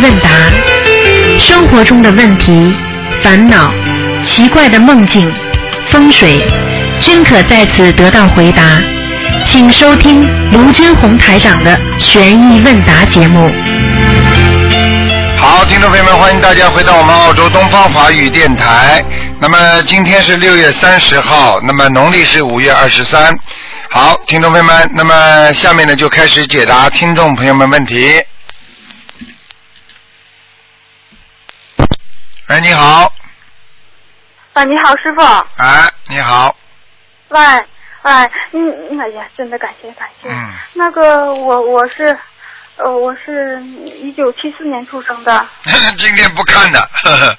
问答生活中的问题、烦恼、奇怪的梦境、风水，均可在此得到回答。请收听卢军红台长的《悬疑问答》节目。好，听众朋友们，欢迎大家回到我们澳洲东方华语电台。那么今天是六月三十号，那么农历是五月二十三。好，听众朋友们，那么下面呢就开始解答听众朋友们问题。哎，你好，啊，你好，师傅。哎，你好，喂，喂，嗯，哎呀，真的感谢感谢。嗯，那个，我我是，呃，我是一九七四年出生的。今天不看的，呵呵。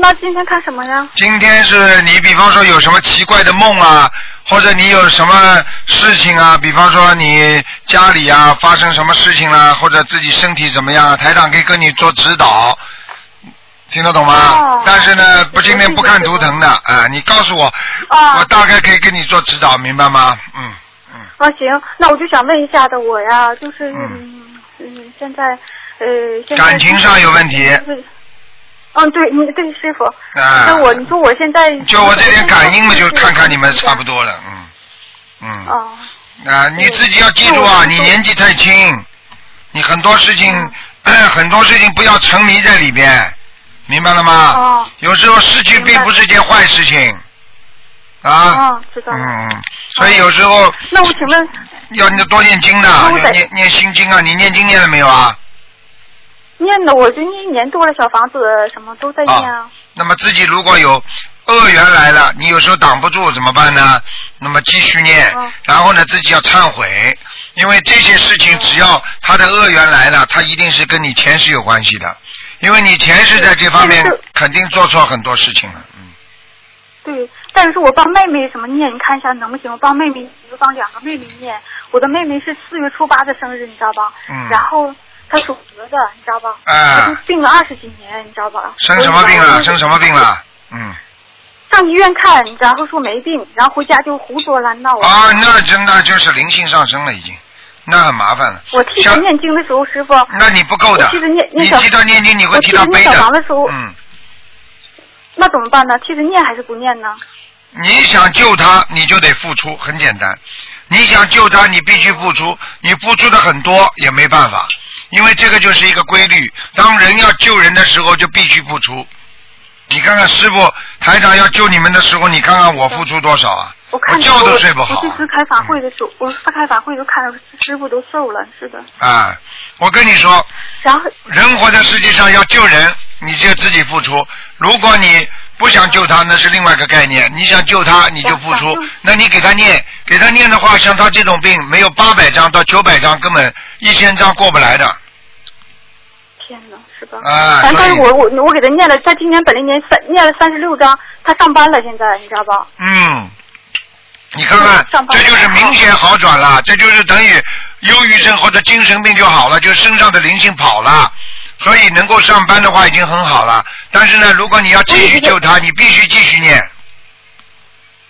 那今天看什么呀？今天是你，比方说有什么奇怪的梦啊，或者你有什么事情啊，比方说你家里啊发生什么事情啦、或者自己身体怎么样啊，台长可以跟你做指导，听得懂吗？哦但是呢，不今天不看图腾的啊、你告诉我，啊我大概可以给你做指导，明白吗？嗯嗯，啊，行，那我就想问一下的，我呀，就是嗯嗯嗯，现在呃，感情上有问题嗯，对，你对师傅，啊那我你说我现在就我这点感应嘛，就看看你们差不多。了，嗯嗯。哦，啊，你自己要记住啊，你年纪太轻，你很多事情，嗯 很多事情不要沉迷在里边，明白了吗？哦。有时候失去并不是件坏事情，啊，哦，知道。嗯，嗯。所以有时候那我请问，要你多念经的，那我得要念念心经啊，你念经念了没有啊？念的我就念一年多了，小房子什么都在念啊。那么自己如果有恶缘来了，你有时候挡不住怎么办呢？那么继续念，嗯然后呢自己要忏悔，因为这些事情只要他的恶缘来了，他一定是跟你前世有关系的，因为你前世在这方面肯定做错很多事情了，嗯，对，但是我帮妹妹什么念，你看一下能不行？我帮妹妹，我帮两个妹妹念。我的妹妹是四月初八的生日，你知道吧？嗯然后她属蛇的，你知道吧？啊她就病了二十几年，你知道吧？生什么病了？生什么病？了？嗯，上医院看，然后说没病，然后回家就胡说乱闹。啊，那真的就是灵性上升了已经，那很麻烦了。我替他念经的时候，师傅，那你不够的我替她念，念你替他念经，你会我替他背的时候，嗯。那怎么办呢？替他念还是不念呢？你想救他，你就得付出，很简单。你想救他，你必须付出，你付出的很多也没办法，因为这个就是一个规律。当人要救人的时候，就必须付出。你看看师傅台长要救你们的时候，你看看我付出多少啊？我看觉都睡不好、啊我这次开法会的时候，我开法会都看到师傅都瘦了，是的。啊！我跟你说，然后人活在世界上要救人，你就自己付出。如果你不想救他，那是另外一个概念。你想救他，你就付出。那你给他念，给他念的话，像他这种病，没有八百张到九百张，根本一千张过不来的。天哪，是吧？啊反正我我我给他念了，他今年本来年三念了三十六张，他上班了，现在你知道吧？嗯，你看看这就是明显好转了，这就是等于忧郁症或者精神病就好了，就身上的灵性跑了。所以能够上班的话已经很好了，但是呢，如果你要继续救他，你必须继续念。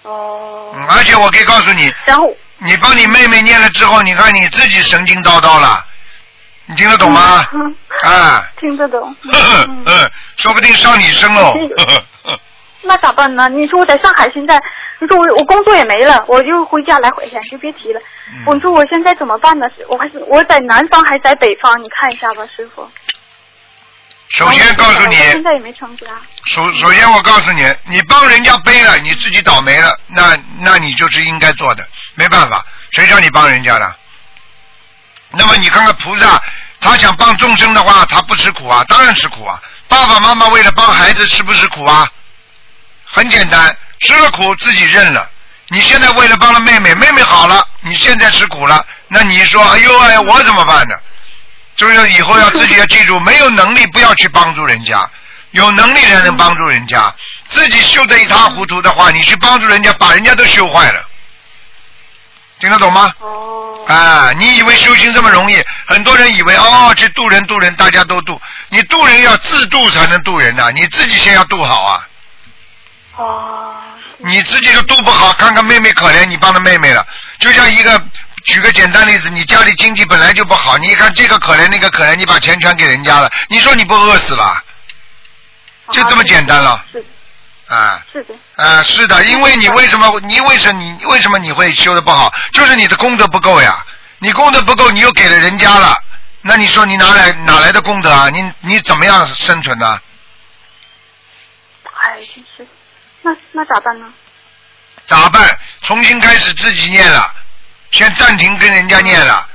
哦。嗯，而且我可以告诉你，然后你帮你妹妹念了之后，你看你自己神经叨叨了，你听得懂吗？嗯啊，听得懂。嗯嗯，说不定上你身喽。那咋办呢？你说我在上海现在，你说我我工作也没了，我就回家来回去，就别提了。嗯我说我现在怎么办呢？我还是我在南方还是在北方？你看一下吧，师傅。首先告诉你，我现在也没成家。首首先我告诉你，你帮人家背了，你自己倒霉了，那那你就是应该做的，没办法，谁叫你帮人家的？那么你看看菩萨，他想帮众生的话，他不吃苦啊，当然吃苦啊。爸爸妈妈为了帮孩子吃不吃苦啊？很简单，吃了苦自己认了。你现在为了帮了妹妹，妹妹好了，你现在吃苦了，那你说，哎呦哎，我怎么办呢？就是以后要自己要记住，没有能力不要去帮助人家，有能力才能帮助人家。自己修得一塌糊涂的话，你去帮助人家，把人家都修坏了。听得懂吗？哦。啊，你以为修行这么容易？很多人以为哦，去渡人渡人，大家都渡。你渡人要自渡才能渡人呐、你自己先要渡好啊。哦。你自己都度不好，看看妹妹可怜，你帮了妹妹了。就像一个，举个简单例子，你家里经济本来就不好，你一看这个可怜那个可怜，你把钱全给人家了，你说你不饿死了？就这么简单了。是的，啊是的，啊，是的，因为你为什么你为什么你为什么你会修的不好？就是你的功德不够呀，你功德不够，你又给了人家了，那你说你哪来哪来的功德啊？你你怎么样生存呢？哎，真是，那那咋办呢？咋办？重新开始自己念了，先暂停跟人家念了，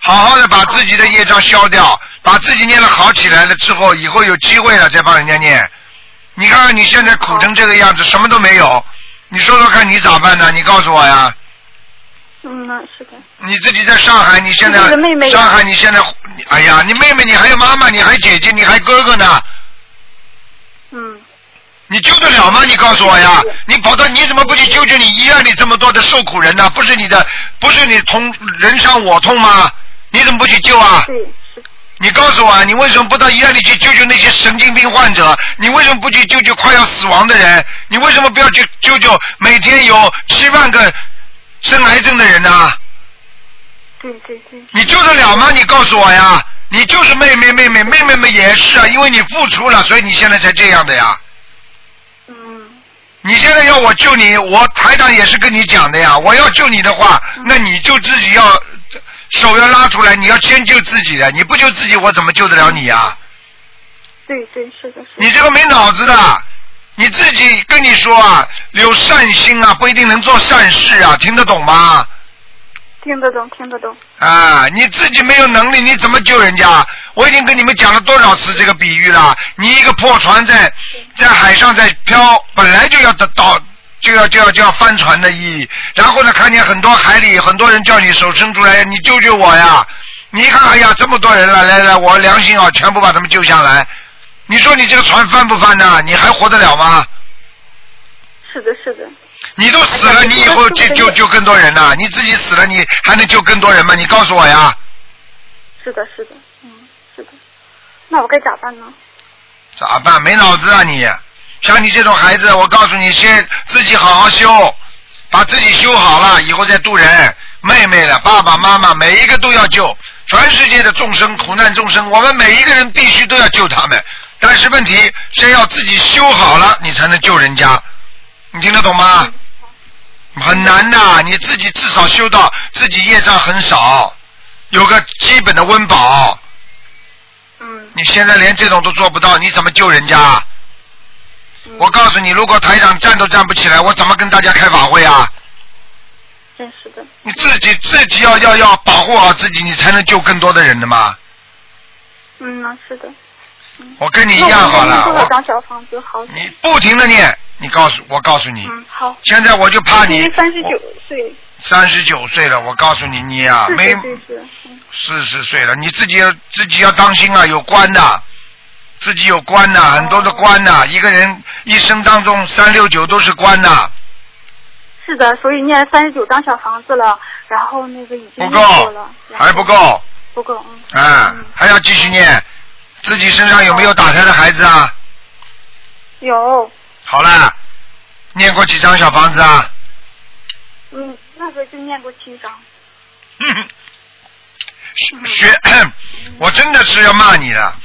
好好的把自己的业障消掉，把自己念的好起来了之后，以后有机会了再帮人家念。你看看你现在苦成这个样子，什么都没有，你说说看你咋办呢？你告诉我呀。嗯，那是的，你自己在上海，你现在上海，你现在，哎呀，你妹妹，你还有妈妈，你还姐姐，你还哥哥呢，嗯，你救得了吗？你告诉我呀！你跑到你怎么不去救救你医院里这么多的受苦人呢？不是你的，不是你同人伤我痛吗？你怎么不去救啊？对，你告诉我啊，你为什么不到医院里去救救那些神经病患者？你为什么不去救救快要死亡的人？你为什么不要去救救每天有七万个生癌症的人呢、对对对，你救得了吗？你告诉我呀！你就是妹妹，妹妹，妹妹们也是啊，因为你付出了，所以你现在才这样的呀。嗯，你现在要我救你，我台长也是跟你讲的呀。我要救你的话，那你就自己要手要拉出来，你要先救自己的。你不救自己，我怎么救得了你呀？对对是的，是的，你这个没脑子的，你自己跟你说啊，有善心啊，不一定能做善事啊，听得懂吗？听得懂，听得懂，啊，你自己没有能力，你怎么救人家？我已经跟你们讲了多少次这个比喻了。你一个破船在在海上在漂，本来就要得到就要就要就要翻船的意义。然后呢，看见很多海里很多人叫你手伸出来，你救救我呀！你一看，哎呀，这么多人了，来来，我良心啊，全部把他们救下来。你说你这个船翻不翻呢？你还活得了吗？是的，是的，你都死了，你以后就救救更多人呐、你自己死了，你还能救更多人吗？你告诉我呀！是的，是的，嗯，是的，那我该咋办呢？咋办？没脑子啊你！像你这种孩子，我告诉你，先自己好好修，把自己修好了，以后再渡人。妹妹了，爸爸妈妈，每一个都要救。全世界的众生，苦难众生，我们每一个人必须都要救他们。但是问题，先要自己修好了，你才能救人家。你听得懂吗？很难的，你自己至少修到自己业障很少，有个基本的温饱。嗯，你现在连这种都做不到，你怎么救人家？嗯我告诉你，如果台长站都站不起来，我怎么跟大家开法会啊？真是的，你自己自己要要要保护好自己，你才能救更多的人的嘛。嗯，那是的。我跟你一样好了，我？你不停的念，你告诉我告诉你，嗯，好。现在我就怕你三十九岁，三十九岁了，我告诉你你啊，四没四十岁了，你自己要自己要当心啊，有关的，自己有关的，很多的关的，一个人一生当中三六九都是关的。是的，所以念三十九张小房子了，然后那个已经念不够了，还不够，不够，嗯，还要继续念。自己身上有没有打胎的孩子啊？有，好了，念过几张小房子啊？嗯，那个就念过七张。学，我真的是要骂你了。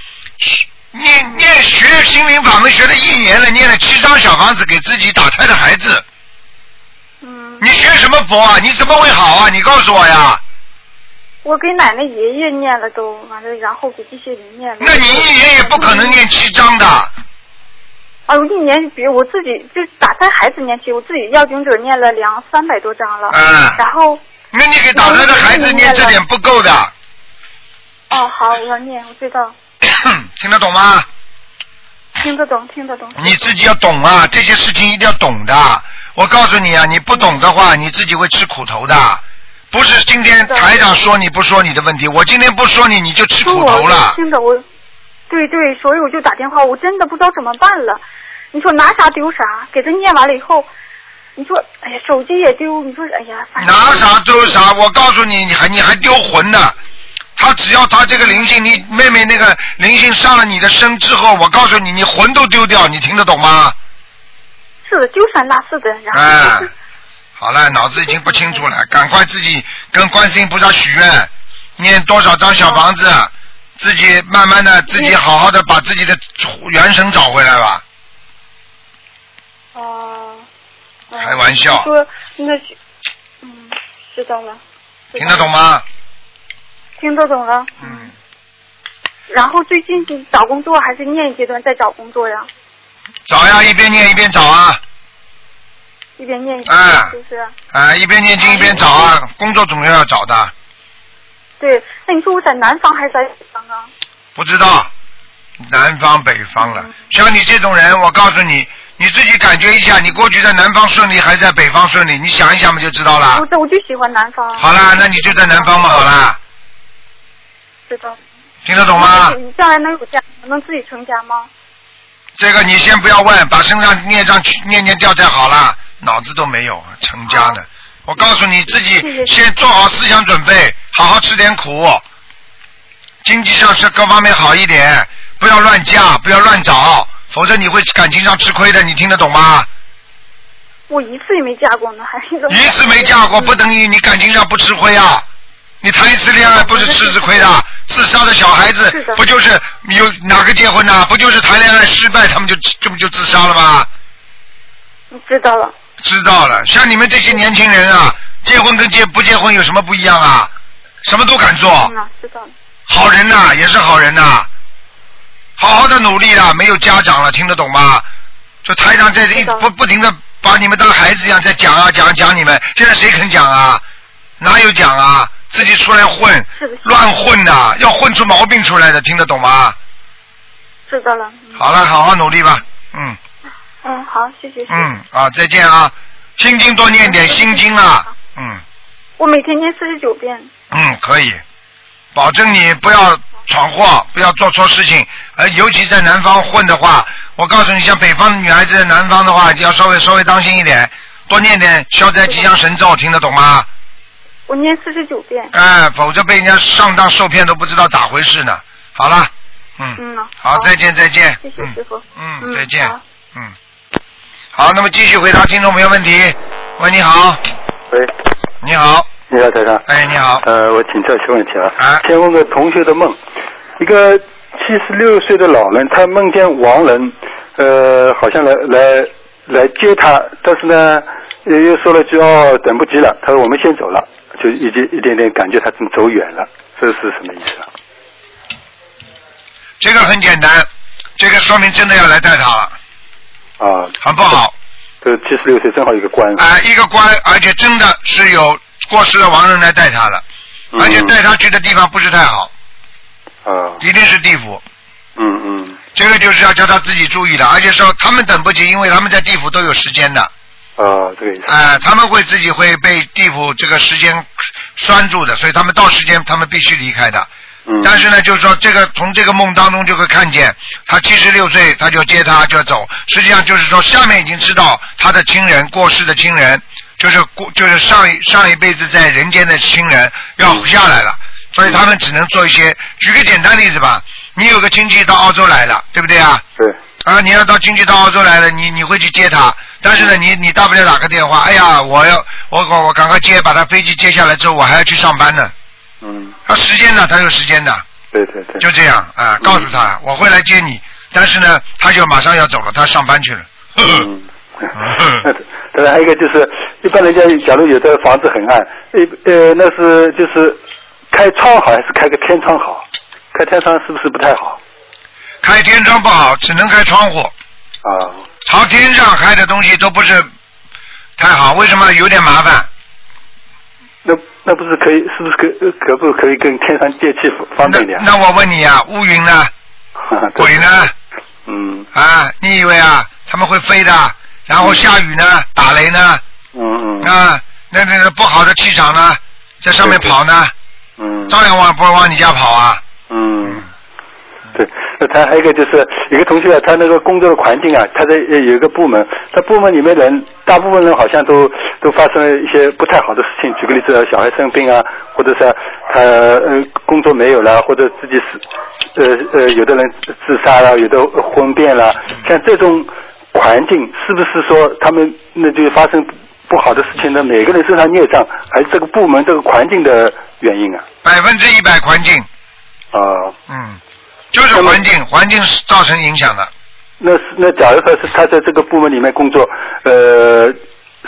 念念学心灵法门学了一年了，念了七张小房子给自己打胎的孩子，嗯，你学什么佛啊？你怎么会好啊？你告诉我呀！我给奶奶爷爷念了都完了，然后给这些人念了。那你一年也不可能念七张的。啊，我一年比如我自己就打胎孩子念起，我自己要经者念了两三百多张了。嗯然后，那你给打胎的孩子念这点不够的，哦，好，我要念，我知道，听得懂吗？听得懂，听得懂。你自己要懂啊，这些事情一定要懂的。我告诉你啊，你不懂的话，你自己会吃苦头的。不是今天台长说你不说你的问题，我今天不说你，你就吃苦头我了。听的我，对对，所以我就打电话，我真的不知道怎么办了。你说拿啥丢啥，给他念完了以后，你说，哎呀，手机也丢，你说，哎呀，拿啥丢啥，我告诉你，你还你还丢魂呢。他只要他这个灵性，你妹妹那个灵性上了你的身之后，我告诉你，你魂都丢掉，你听得懂吗？是的，丢三落四的，然后哎就是，好了，脑子已经不清楚了，赶快自己跟观世音菩萨许愿，念多少张小房子，自己慢慢的自己好好的把自己的元神找回来吧。哦。哦开玩笑你说那是，嗯，知道了。听得懂吗？听得懂了。嗯，然后最近是找工作还是念阶段在找工作呀？找呀，一边念一边找啊，一边念是不是？啊，一边念经一边找啊，工作总要要找的，对，那你说我在南方还是在北方啊？不知道南方北方了。像你这种人，我告诉你，你自己感觉一下，你过去在南方顺利还是在北方顺利？你想一想不，就知道了不。是，我就喜欢南方。好啦，那你就在南方嘛，好啦，知道。听得懂吗？你将来能有家，能自己成家吗？这个你先不要问，把身上孽障去念念掉再好了，脑子都没有，成家呢。我告诉你自己先做好思想准备，好好吃点苦，经济上是各方面好一点，不要乱嫁，不要乱找，否则你会感情上吃亏的。你听得懂吗？我一次也没嫁过呢，还是个。一次没嫁过，不等于你感情上不吃亏啊！你谈一次恋爱不是吃吃亏的，自杀的小孩子不就是有哪个结婚呐？不就是谈恋爱失败，他们就这不就自杀了吗？你知道了。知道了，像你们这些年轻人啊，结婚跟结不结婚有什么不一样啊？什么都敢做，嗯呐，知道了。好人呐、也是好人呐、好好的努力啦，没有家长了，听得懂吗？就台长在这不不停的把你们当孩子一样在讲啊讲啊讲你们，现在谁肯讲啊？哪有讲啊？自己出来混乱混的，要混出毛病出来的，听得懂吗？知道了。嗯好了，好好努力吧，嗯嗯，好，谢谢。嗯，好，再见啊，心经多念点心经啊，嗯。我每天念四十九遍。嗯，可以，保证你不要闯祸，不要做错事情。呃，尤其在南方混的话，我告诉你，像北方的女孩子在，南方的话就要稍微稍微当心一点，多念点消灾吉祥神咒，听得懂吗？我念四十九遍。哎、否则被人家上当受骗都不知道咋回事呢。好了，嗯，嗯呐。好，再见再见，谢谢师傅。嗯，嗯再见，嗯，好，那么继续回答听众朋友问题。喂，你好，喂，你好，你好，台长。哎，你好，呃，我请教一些问题啊。啊。先问个同学的梦，一个七十六岁的老人，他梦见亡人，呃，好像来来来接他，但是呢，又又说了句哦，等不及了，他说我们先走了，就一点一点点感觉他正走远了，这是什么意思啊？这个很简单，这个说明真的要来带他了，啊，很不好。这七十六岁正好一个官，啊、一个官，而且真的是有过世的亡人来带他了，嗯而且带他去的地方不是太好，啊，一定是地府。嗯嗯，这个就是要叫他自己注意的，而且说他们等不及，因为他们在地府都有时间的，啊，这个意思。啊、他们会自己会被地府这个时间拴住的，所以他们到时间他们必须离开的。嗯，但是呢，就是说这个从这个梦当中就会看见，他七十六岁他就接他就要走，实际上就是说下面已经知道他的亲人过世的亲人，就是过就是上一上一辈子在人间的亲人要下来了，所以他们只能做一些。举个简单例子吧，你有个亲戚到澳洲来了，对不对啊？对，啊，你要到亲戚到澳洲来了，你你会去接他，但是呢，你你大不了打个电话，哎呀，我要我我我赶快接，把他飞机接下来之后，我还要去上班呢。嗯，他时间呢，他有时间的，对对对，就这样啊，告诉他我会来接你，但是呢，他就马上要走了，他上班去了。嗯，当然还有一个就是，一般人家假如有的房子很暗，呃呃，那是就是开窗好还是开个天窗好？开天窗是不是不太好？开天窗不好，只能开窗户，啊，朝天上开的东西都不是太好，为什么？有点麻烦。那那不是可以？是不是可可不可以跟天上借气方那便点？那我问你啊，乌云呢？鬼呢？嗯啊，你以为啊他们会飞的？然后下雨呢，打雷呢？嗯嗯啊，那那那不好的气场呢，在上面跑呢，嗯照样往不往你家跑啊？嗯，对。那他还有一个就是有个同学啊，他那个工作的环境啊，他在呃有一个部门，他部门里面人大部分人好像都都发生了一些不太好的事情。举个例子，小孩生病啊，或者是他呃工作没有了，或者自己死呃呃有的人自杀了，有的婚变了，像这种环境是不是说他们那就发生不好的事情呢？每个人身上孽障，还是这个部门这个环境的原因啊？百分之一百环境，啊，嗯，就是环境，环境是造成影响的。那是那假如说是他在这个部门里面工作，呃，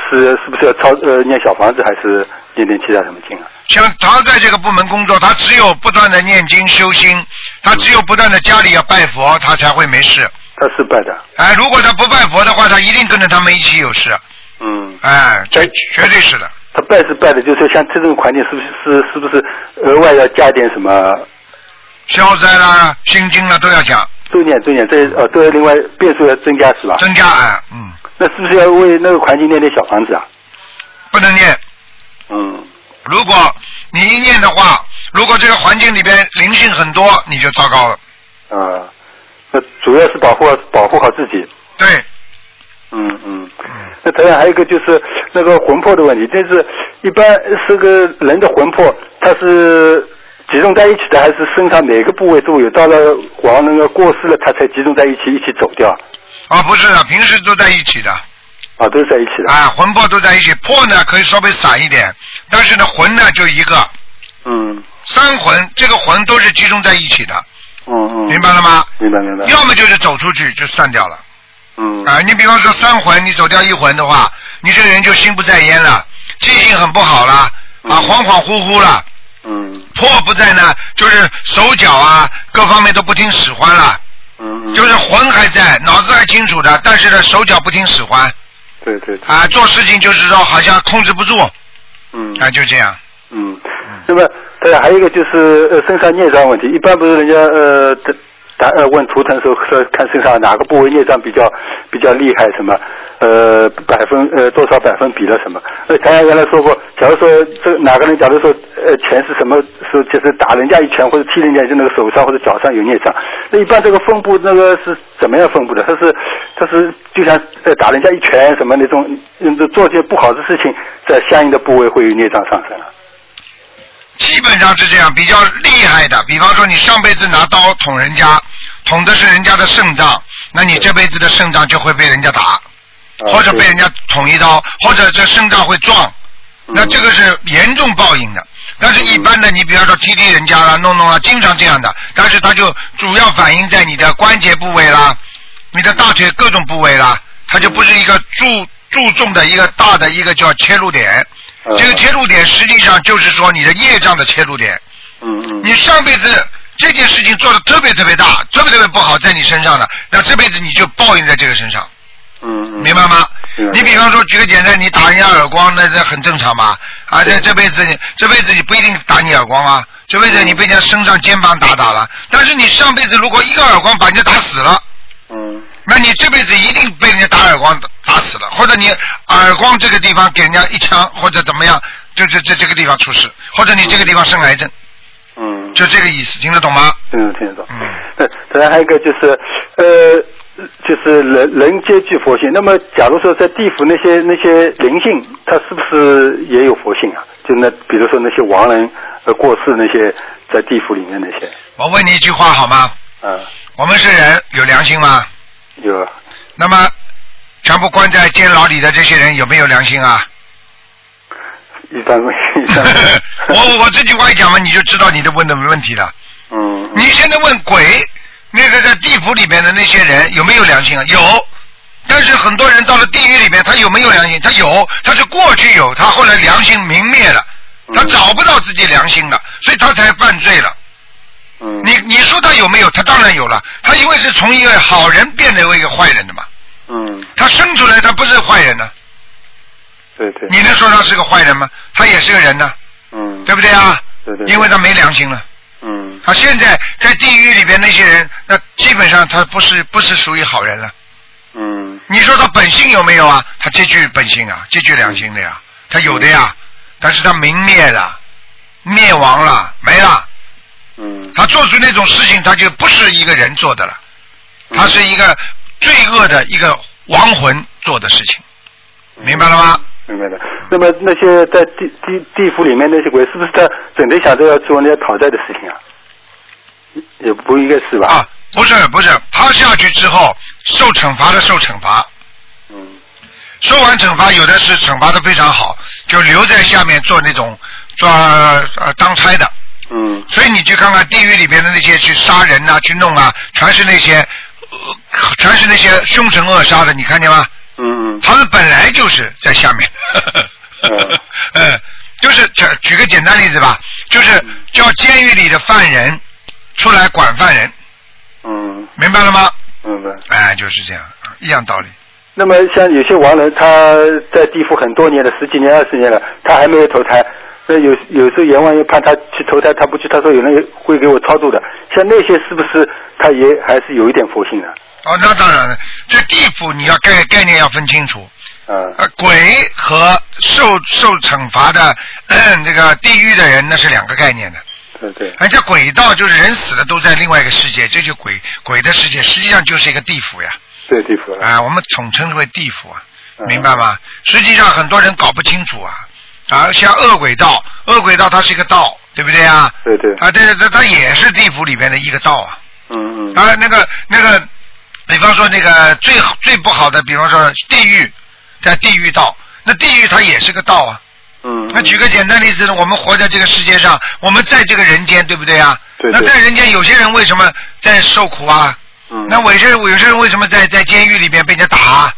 是是不是要抄呃念小房子，还是念点其他什么经啊？像他在这个部门工作，他只有不断的念经修心，他只有不断的家里要拜佛，他才会没事。他是拜的，哎，如果他不拜佛的话，他一定跟着他们一起有事。嗯，哎，这绝对是的。他拜是拜的，就是像这种环境，是不是是是不是额外要加点什么？消灾啦、心经啦都要讲，都念都念，这呃都要另外变数要增加是吧？增加啊，嗯，那是不是要为那个环境念点小房子啊？不能念。嗯，如果你一念的话，如果这个环境里边灵性很多，你就糟糕了。啊，那主要是保护保护好自己。对，嗯嗯，那同样还有一个就是那个魂魄的问题，就是一般是个人的魂魄，它是集中在一起的，还是身上每个部位都有？到了亡那个过世了，他才集中在一起，一起走掉？啊，不是的，平时都在一起的，啊，都是在一起的。啊，魂魄都在一起，魄呢可以稍微散一点，但是呢魂呢就一个，嗯三魂这个魂都是集中在一起的，嗯嗯，明白了吗？明白明白。要么就是走出去就散掉了。嗯啊，你比方说三魂，你走掉一魂的话，你这个人就心不在焉了，记性很不好了，啊，嗯恍恍惚惚了。嗯。魄不在呢，就是手脚啊各方面都不听使唤了，嗯。嗯，就是魂还在，脑子还清楚的，但是呢手脚不听使唤对对对，啊，做事情就是说好像控制不住嗯。啊，就这样。嗯，那么对还有一个就是呃身上孽障问题，一般不是人家呃答答呃问图腾的时候说看身上哪个部位孽障比较比较厉害什么呃百分呃多少百分比了什么？呃，咱原来说过，假如说这哪个人假如说呃钱是什么时候就是打人家一拳或者踢人家就那个手上或者脚上有孽障，那一般这个分布那个是怎么样分布的？他是他是就像呃打人家一拳什么那种嗯做些不好的事情，在相应的部位会有孽障上升啊。基本上是这样，比较厉害的，比方说你上辈子拿刀捅人家，捅的是人家的肾脏，那你这辈子的肾脏就会被人家打，啊或者被人家捅一刀，或者这肾脏会撞，嗯那这个是严重报应的。但是，一般的，你比方说踢踢人家啦、弄弄啦，经常这样的，但是它就主要反映在你的关节部位啦、你的大腿各种部位啦，它就不是一个注注重的一个大的一个叫切入点。嗯这个切入点实际上就是说你的业障的切入点。嗯嗯你上辈子这件事情做的特别特别大，特别特别不好，在你身上的，那这辈子你就报应在这个身上，嗯嗯，明白吗？你比方说举个简单，你打人家耳光，那这很正常嘛？啊，这这辈子你这辈子你不一定打你耳光啊，这辈子你被人家身上肩膀打打了，但是你上辈子如果一个耳光把人家打死了。嗯那你这辈子一定被人家打耳光打死了，或者你耳光这个地方给人家一枪，或者怎么样，就这这这个地方出事，或者你这个地方生癌症，嗯，就这个意思，听得懂吗？听得懂听得懂。嗯那当然还有一个就是呃，就是人人皆具佛性。那么假如说在地府那些那些灵性，他是不是也有佛性啊？就那比如说那些亡人呃过世那些在地府里面那些，我问你一句话好吗？嗯，我们是人，有良心吗？有那么全部关在监牢里的这些人有没有良心啊？一般一般，我我这句话一讲完，你就知道你的问的问题了。嗯你现在问鬼，那个在地府里面的那些人有没有良心啊？有，但是很多人到了地狱里面，他有没有良心？他有，他是过去有，他后来良心泯灭了，他找不到自己良心了，所以他才犯罪了。嗯，你你说他有没有？他当然有了，他因为是从一个好人变成为一个坏人的嘛，嗯他生出来他不是坏人呢，对对，你能说他是个坏人吗？他也是个人呢，嗯对不对啊？对对，因为他没良心了。嗯他现在在地狱里边那些人，那基本上他不是不是属于好人了。嗯你说他本性有没有啊？他这具本性啊，这具良心的呀，他有的呀，但是他泯灭了，灭亡了，没了。嗯他做出那种事情，他就不是一个人做的了，他是一个罪恶的一个亡魂做的事情，明白了吗？明白了。那么那些在地地地府里面那些鬼，是不是在整天想着要做那些讨债的事情啊？也不应该是吧？啊，不是不是，他下去之后受惩罚的受惩罚，嗯受完惩罚有的是惩罚的非常好，就留在下面做那种做呃当差的，嗯所以你去看看地狱里边的那些去杀人呐、去弄啊，全是那些，呃全是那些凶神恶煞的，你看见吗？嗯嗯他们本来就是在下面。嗯 嗯，就是举举个简单例子吧，就是叫监狱里的犯人出来管犯人，嗯，明白了吗？明白。哎，就是这样，一样道理。那么像有些亡人，他在地府很多年了，十几年、二十年了，他还没有投胎。那有有时候阎王爷盼他去投胎，他不去，他说有人会给我超度的。像那些是不是他也还是有一点佛性的？哦，那当然了，这地府你要概概念要分清楚。啊呃，鬼和受受惩罚的、嗯、这个地狱的人那是两个概念的。对对，人家鬼道就是人死了都在另外一个世界，这就鬼鬼的世界，实际上就是一个地府呀。对地府了。啊，我们统称为地府啊，嗯明白吗？实际上很多人搞不清楚啊，啊，像恶鬼道，恶鬼道它是一个道，对不对啊？对对，啊，对这它也是地府里边的一个道啊。嗯嗯啊，那个那个，比方说那个最最不好的，比方说地狱，在地狱道，那地狱它也是个道啊。嗯。那举个简单例子呢，我们活在这个世界上，我们在这个人间，对不对啊？对对那在人间，有些人为什么在受苦啊？嗯。那有些人有些人为什么在在监狱里边被人家打啊？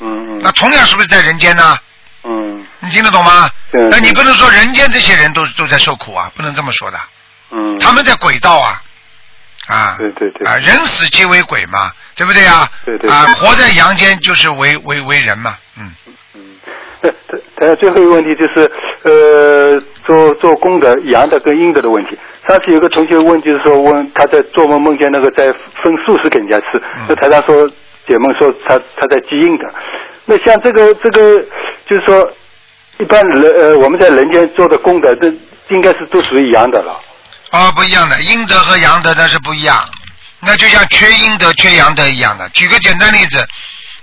嗯嗯那同样是不是在人间呢？嗯你听得懂吗？对那你不能说人间这些人都都在受苦啊，不能这么说的。嗯。他们在轨道啊，啊，对对对啊，人死皆为鬼嘛，对不对啊？对对啊，活在阳间就是为为为人嘛，嗯。嗯，那他他最后一个问题就是呃，做做功德阳的跟阴德的问题。上次有个同学问，就是说问他在做梦梦见那个在分素食给人家吃，嗯那台上说解梦说他他在积阴德。那像这个这个就是说，一般人呃我们在人间做的功德，这应该是都属于阳德了。哦，不一样的，阴德和阳德那是不一样，那就像缺阴德、缺阳德一样的。举个简单例子，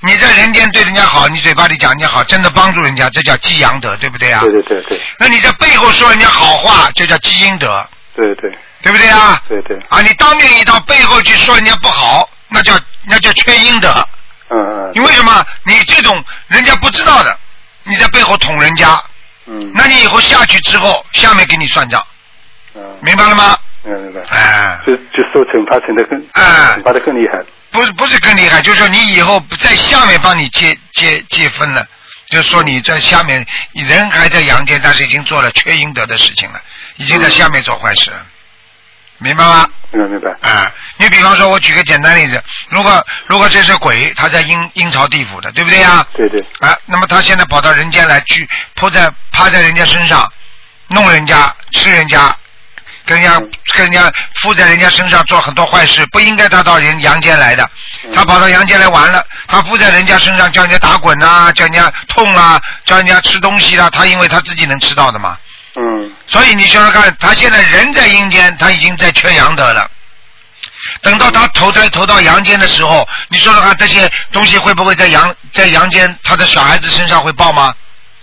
你在人间对人家好，你嘴巴里讲人家好，真的帮助人家，这叫积阳德，对不对啊？对对对对那你在背后说人家好话，就叫积阴德，对对对不对啊？对对，啊，你当面一到背后去说人家不好，那叫那叫缺阴德。嗯嗯你为什么？你这种人家不知道的，你在背后捅人家，嗯那你以后下去之后，下面给你算账，嗯明白了吗？明白明白。哎，就就受惩罚惩的更哎惩罚的更厉害。不是不是更厉害，就是说你以后不在下面帮你接接接分了，就是说你在下面，你人还在阳间，但是已经做了缺阴德的事情了，已经在下面做坏事了，明白吗？明白明白。啊，你比方说，我举个简单例子，如果如果这是鬼，他在阴阴曹地府的，对不对呀？对对。啊，那么他现在跑到人间来，去扑在趴在人家身上，弄人家，吃人家，跟人家跟人家附在人家身上做很多坏事，不应该他到人阳间来的。他跑到阳间来玩了，他附在人家身上，叫人家打滚呐、叫人家痛啊，叫人家吃东西啦、他因为他自己能吃到的嘛。嗯所以你想想看，他现在人在阴间，他已经在缺阳德了。等到他投胎投到阳间的时候，你说说看，这些东西会不会在阳在阳间他的小孩子身上会报吗？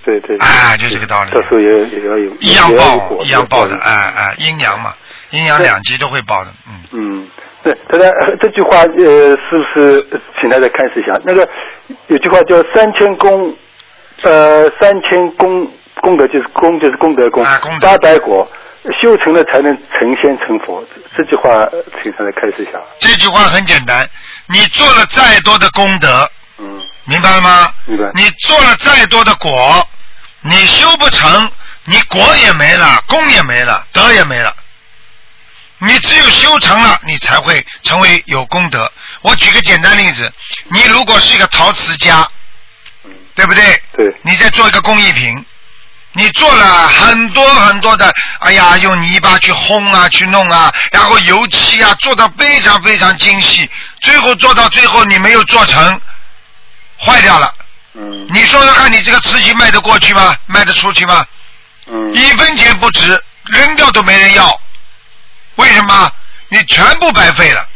对对。哎就这个道理到时候也也要有一样报，一样报的，有哎哎，阴阳嘛，阴阳两极都会报的，嗯。嗯，对，大家呃这句话呃，是不是呃请大家看一下？那个有句话叫“三千功”，呃，三千功功德就是功就是功德功，啊功德八百果修成了才能成仙成佛。这这句话，呃请大家开示一下。这句话很简单，你做了再多的功德，嗯明白了吗？明白你做了再多的果，你修不成，你果也没了，功也没了，德也没了。你只有修成了，你才会成为有功德。我举个简单例子，你如果是一个陶瓷家，嗯，对不对？对，你在做一个工艺品，你做了很多很多的，哎呀，用泥巴去烘啊，去弄啊，然后油漆啊，做到非常非常精细，最后做到最后你没有做成，坏掉了。嗯你说说看，你这个瓷器卖得过去吗？卖得出去吗？嗯一分钱不值，扔掉都没人要。为什么？你全部白费了，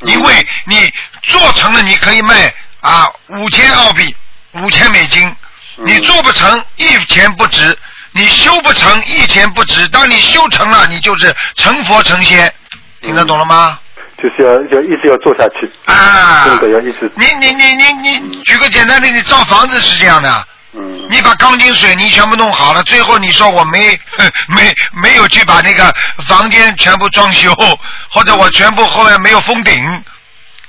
嗯因为你做成了，你可以卖啊五千澳币，五千美金。嗯你做不成，一钱不值；你修不成，一钱不值。当你修成了，你就是成佛成仙。听得懂了吗？就是要要一直要做下去，啊！功德要一直你你你你你举个简单的，你造房子是这样的，嗯你把钢筋水泥全部弄好了，最后你说我没 没没有去把那个房间全部装修，或者我全部后面没有封顶，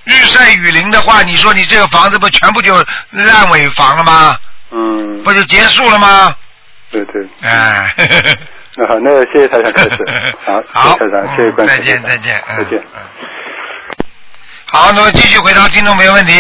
日晒雨淋的话，你说你这个房子不全部就烂尾房了吗？嗯，不就结束了吗？对对。哎，那好，那谢谢台长开始。好，好，谢谢台长，谢谢关心。再见，再见，嗯再见。嗯好，那么继续回答听众朋友问题。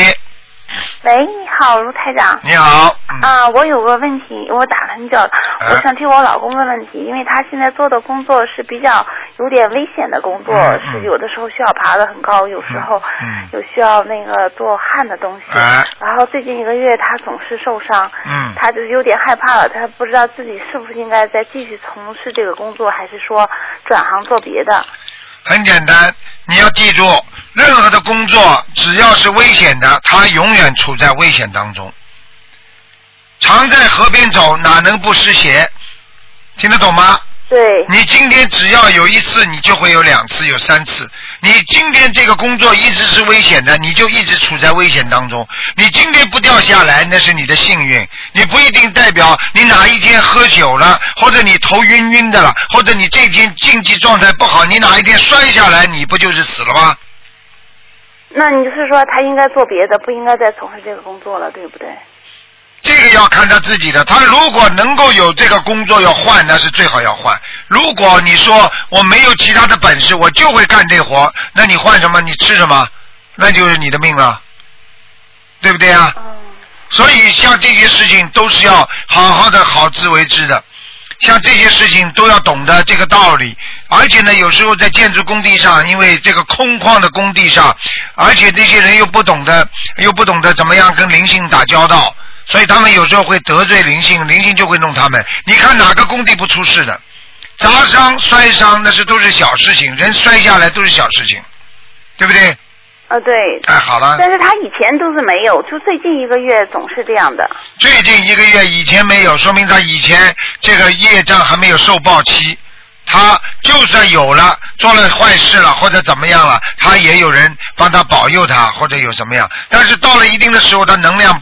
喂，你好，卢台长。你好，嗯啊，我有个问题，我打了很久我想替我老公问问题，因为他现在做的工作是比较有点危险的工作，是有的时候需要爬得很高，有时候嗯有需要那个做焊的东西。哎然后最近一个月他总是受伤，嗯他就是有点害怕了，他不知道自己是不是应该再继续从事这个工作，还是说转行做别的。很简单，你要记住，任何的工作只要是危险的，它永远处在危险当中。常在河边走，哪能不湿鞋？听得懂吗？对，你今天只要有一次，你就会有两次，有三次。你今天这个工作一直是危险的，你就一直处在危险当中。你今天不掉下来，那是你的幸运。你不一定代表你哪一天喝酒了，或者你头晕晕的了，或者你这天竞技状态不好，你哪一天摔下来，你不就是死了吗？那你是说他应该做别的，不应该再从事这个工作了，对不对？这个要看他自己的。他如果能够有这个工作要换，那是最好要换。如果你说我没有其他的本事，我就会干这活，那你换什么？你吃什么？那就是你的命了，对不对啊？所以像这些事情都是要好好的好自为之的，像这些事情都要懂得这个道理。而且呢，有时候在建筑工地上，因为这个空旷的工地上，而且那些人又不懂得，又不懂得怎么样跟灵性打交道，所以他们有时候会得罪灵性，灵性就会弄他们。你看哪个工地不出事的？砸伤、摔伤那是都是小事情，人摔下来都是小事情，对不对？啊，对。哎，好了。但是他以前都是没有，就最近一个月总是这样的。最近一个月以前没有，说明他以前这个业障还没有受报期。他就算有了，做了坏事了或者怎么样了，他也有人帮他保佑他或者有什么样。但是到了一定的时候，他能量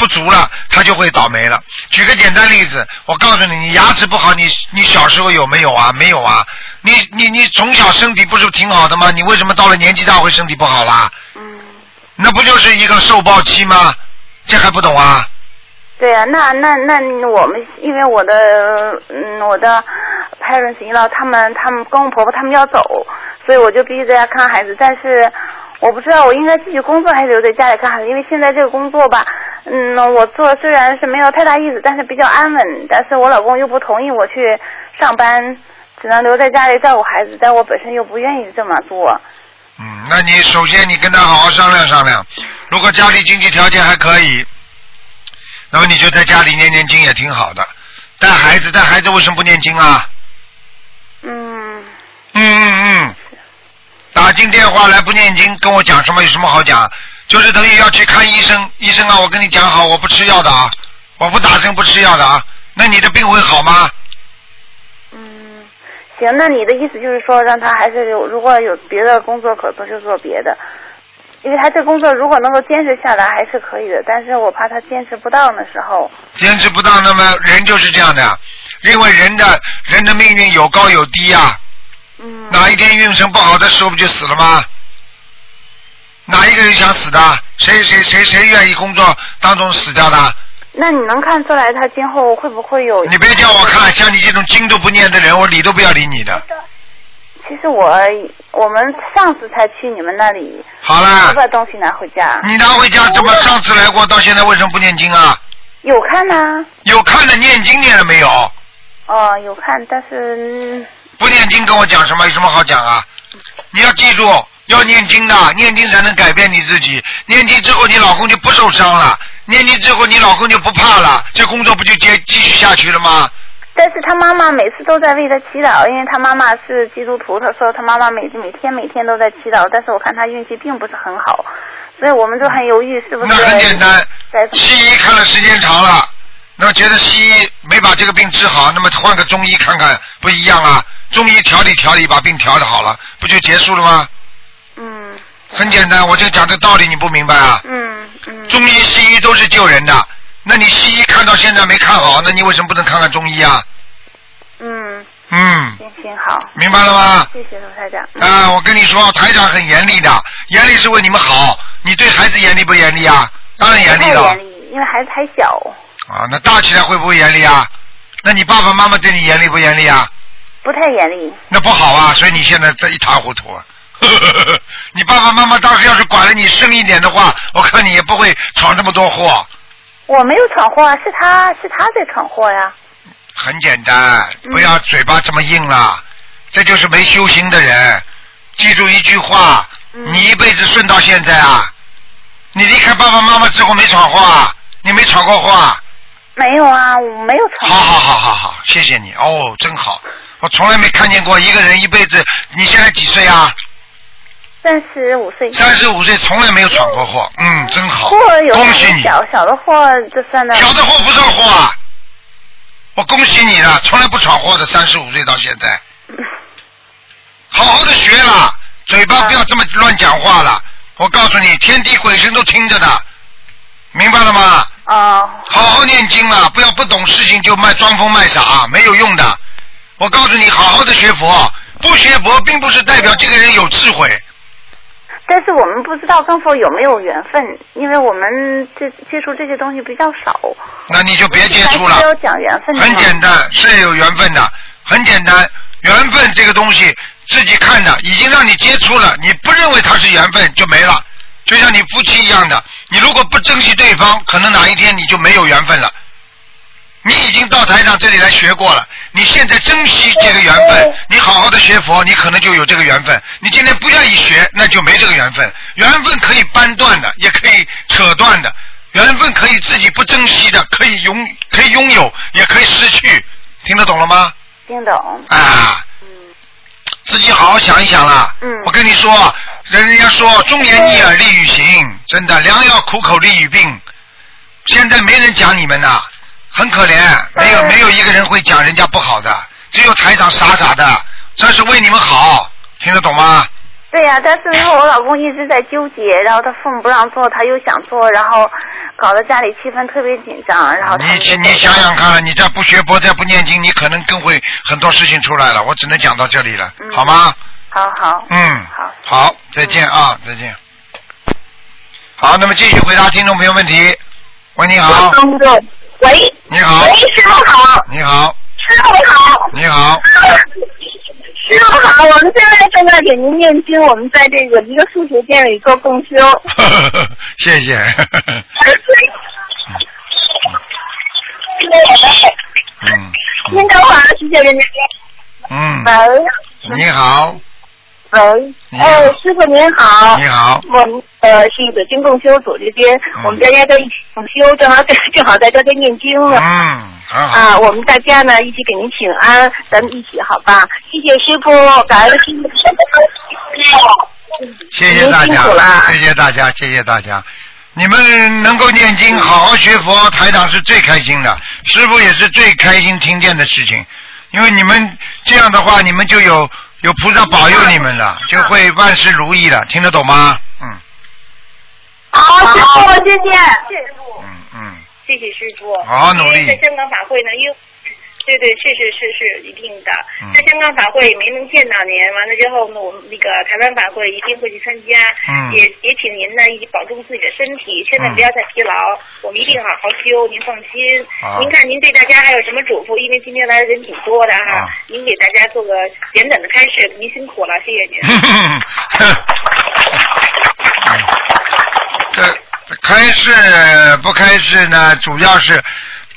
不足了，他就会倒霉了。举个简单例子，我告诉你，你牙齿不好，你你小时候有没有啊？没有啊。你你你从小身体不是挺好的吗？你为什么到了年纪大会身体不好啦？嗯。那不就是一个受暴期吗？这还不懂啊？对啊，那那那我们因为我的嗯我的 parents 因老他们他们公公婆婆他们要走，所以我就必须在家看孩子。但是我不知道我应该继续工作还是留在家里看孩子，因为现在这个工作吧，嗯，我做虽然是没有太大意思，但是比较安稳。但是我老公又不同意我去上班，只能留在家里照顾孩子，但我本身又不愿意这么做。嗯，那你首先你跟他好好商量商量，如果家里经济条件还可以，那么你就在家里念念经也挺好的。带孩子，带孩子为什么不念经啊？嗯。嗯嗯嗯。打进电话来不念经，跟我讲什么？有什么好讲？就是等于要去看医生，医生啊，我跟你讲好，我不吃药的啊，我不打针不吃药的啊，那你的病会好吗？嗯，行，那你的意思就是说，让他还是有，如果有别的工作可做就做别的，因为他这工作如果能够坚持下来还是可以的，但是我怕他坚持不到那时候。坚持不到，那么人就是这样的，因为人的人的命运有高有低啊。嗯。哪一天运程不好的时候不就死了吗？哪一个人想死的？谁谁谁谁愿意工作当中死掉的？那你能看出来他今后会不会有？你别叫我看，像你这种经都不念的人，我理都不要理你的。其实我我们上次才去你们那里，好了，把东西拿回家。你拿回家怎么上次来过，到现在为什么不念经啊？有看呐、有看的念经念了没有？哦，有看，但是嗯不念经跟我讲什么？有什么好讲啊？你要记住，要念经的，念经才能改变你自己。念经之后，你老公就不受伤了；念经之后，你老公就不怕了。这工作不就接继续下去了吗？但是他妈妈每次都在为他祈祷，因为他妈妈是基督徒，他说他妈妈每每天每天都在祈祷，但是我看他运气并不是很好，所以我们就很犹豫是不是。那很简单，西医看了时间长了，那么觉得西医没把这个病治好，那么换个中医看看不一样啊？中医调理调理，把病调理好了，不就结束了吗？嗯。很简单，我就讲这道理，你不明白啊？嗯嗯。中医西医都是救人的，那你西医看到现在没看好，那你为什么不能看看中医啊？嗯，嗯，行行好，明白了吗？谢谢卢台长。嗯啊，我跟你说，台长很严厉的，严厉是为你们好。你对孩子严厉不严厉啊？当然严厉了太严。厉，因为孩子还小。啊，那大起来会不会严厉啊？那你爸爸妈妈对你严厉不严厉啊？不太严厉，那不好啊，所以你现在这一塌糊涂啊。你爸爸妈妈当时要是管了你深一点的话，我看你也不会闯这么多祸。我没有闯祸啊，是他是他在闯祸呀。很简单，嗯不要嘴巴这么硬了，这就是没修行的人。记住一句话，嗯你一辈子顺到现在啊，你离开爸爸妈妈之后没闯祸啊，你没闯过祸啊。没有啊，我没有闯好好好好好，谢谢你哦，真好。我从来没看见过一个人一辈子，你现在几岁啊？三十五岁。三十五岁，从来没有闯过祸，嗯，真好，祸有恭喜你。小小的祸，就算了。小的祸不算祸啊，我恭喜你了，从来不闯祸的，三十五岁到现在，好好的学了，嘴巴不要这么乱讲话了。我告诉你，天地鬼神都听着的，明白了吗？哦，好好念经了，不要不懂事情就卖装疯卖傻，没有用的。我告诉你，好好的学佛，不学佛并不是代表这个人有智慧。但是我们不知道跟佛有没有缘分，因为我们这接触这些东西比较少。那你就别接触了讲缘分很简单，是有缘分的，很简单。缘分这个东西自己看的，已经让你接触了，你不认为它是缘分就没了。就像你夫妻一样的，你如果不珍惜对方，可能哪一天你就没有缘分了。你已经到台长这里来学过了，你现在珍惜这个缘分，你好好的学佛，你可能就有这个缘分。你今天不愿意学，那就没这个缘分。缘分可以掰断的，也可以扯断的。缘分可以自己不珍惜的，可以拥可以拥有，也可以失去。听得懂了吗？听懂？啊，自己好好想一想啦。嗯我跟你说，人家说忠言逆耳利于行，真的良药苦口利于病。现在没人讲你们呐，很可怜，没有嗯没有一个人会讲人家不好的，只有台长傻傻的，这是为你们好，听得懂吗？对呀、但是因为我老公一直在纠结，然后他父母不让做，他又想做，然后搞得家里气氛特别紧张，然后你你想想看，你再不学佛，再不念经，你可能更会很多事情出来了。我只能讲到这里了，嗯好吗？好好，嗯，好，好，再见啊，再见。好，那么继续回答听众朋友问题。喂，你好，喂，你好，喂，师傅好，你好，师傅好，你好，师傅好，我们现在正在给您念经，我们在这个一个素食店里做共修。谢谢。嗯。您等会儿，谢谢您。嗯，喂，你好，喂，哎，师傅您好，你好，我们呃是北京共修组这边，嗯我们大家在一起共修，正好 正好在这边念经了。嗯，啊，我们大家呢一起给您请安，咱们一起好吧？谢谢师傅，感恩师傅。谢谢大家，谢谢大家，谢谢大家。你们能够念经，好好学佛，台长是最开心的，师傅也是最开心听见的事情。因为你们这样的话，你们就有有菩萨保佑你们了，就会万事如意了，听得懂吗？嗯好，师傅，谢谢。嗯嗯，谢谢师傅。好好努力在香港法会呢，因为对对是是是是一定的嗯，在香港法会也没能见到您，完了之后呢，我们那个台湾法会一定会去参加，嗯也也请您呢一起保重自己的身体，千万不要再疲劳，我们一定好好修，您放心。好您看您对大家还有什么嘱咐？因为今天来的人挺多的哈，啊您给大家做个简短的开示，您辛苦了，谢谢您。这这开示不开示呢，主要是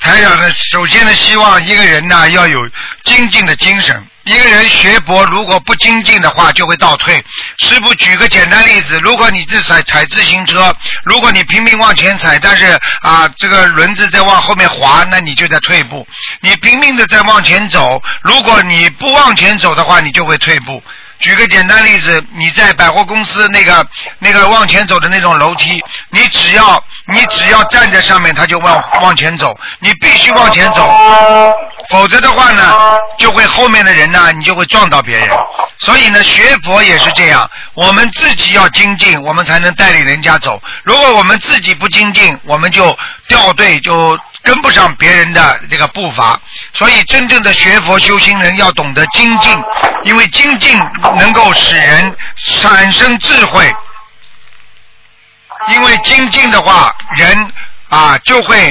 台长呢，首先呢，希望一个人呢要有精进的精神。一个人学佛如果不精进的话，就会倒退。师傅举个简单例子，如果你是踩踩自行车，如果你拼命往前踩，但是啊这个轮子在往后面滑，那你就在退步。你拼命的在往前走，如果你不往前走的话，你就会退步。举个简单例子，你在百货公司那个那个往前走的那种楼梯，你只要你只要站在上面，它就往往前走，你必须往前走，否则的话呢，就会后面的人呢，你就会撞到别人。所以呢，学佛也是这样，我们自己要精进，我们才能带领人家走。如果我们自己不精进，我们就掉队，就跟不上别人的这个步伐。所以，真正的学佛修心人要懂得精进，因为精进能够使人产生智慧。因为精进的话，人啊就会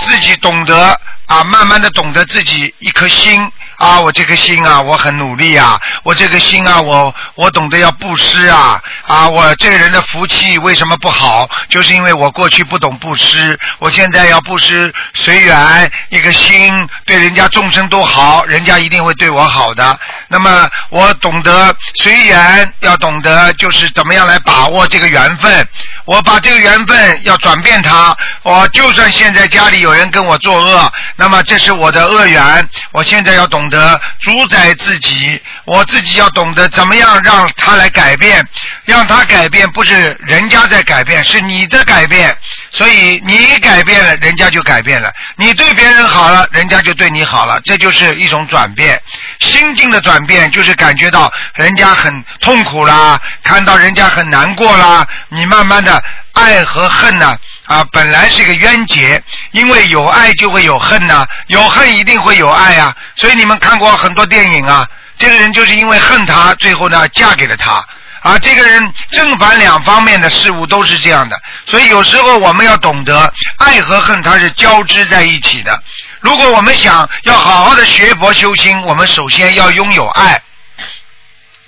自己懂得啊，慢慢的懂得自己一颗心啊，我这颗心啊，我很努力啊，我这个心啊，我我懂得要布施啊啊，我这个人的福气为什么不好？就是因为我过去不懂布施，我现在要布施随缘，一个心对人家众生都好，人家一定会对我好的。那么我懂得随缘，要懂得就是怎么样来把握这个缘分。我把这个缘分要转变它，我就算现在家里有人跟我作恶，那么这是我的恶缘，我现在要懂得主宰自己，我自己要懂得怎么样让他来改变，让他改变不是人家在改变，是你的改变，所以你改变了，人家就改变了，你对别人好了，人家就对你好了，这就是一种转变，心境的转变就是感觉到人家很痛苦啦，看到人家很难过啦，你慢慢的。爱和恨呢？啊本来是一个冤结，因为有爱就会有恨呐，有恨一定会有爱啊。所以你们看过很多电影啊，这个人就是因为恨他，最后呢嫁给了他。啊，这个人正反两方面的事物都是这样的。所以有时候我们要懂得，爱和恨它是交织在一起的。如果我们想要好好的学佛修心，我们首先要拥有爱，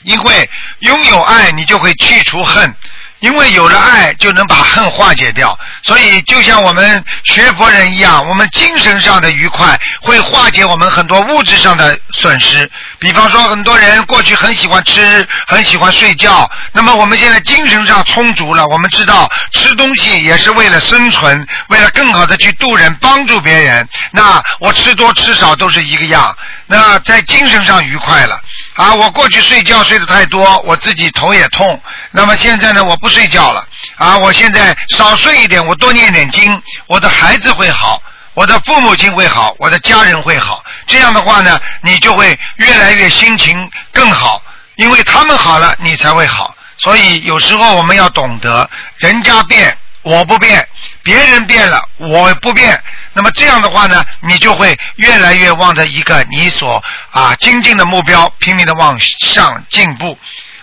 因为拥有爱，你就会去除恨。因为有了爱，就能把恨化解掉。所以，就像我们学佛人一样，我们精神上的愉快会化解我们很多物质上的损失。比方说，很多人过去很喜欢吃，很喜欢睡觉，那么我们现在精神上充足了，我们知道吃东西也是为了生存，为了更好的去度人、帮助别人。那我吃多吃少都是一个样。那在精神上愉快了啊！我过去睡觉睡得太多，我自己头也痛。那么现在呢，我不睡觉了啊！我现在少睡一点，我多念点经，我的孩子会好，我的父母亲会好，我的家人会好。这样的话呢，你就会越来越心情更好，因为他们好了，你才会好。所以有时候我们要懂得，人家变。我不变，别人变了，我不变。那么这样的话呢，你就会越来越望着一个你所啊精进的目标，拼命的往上进步。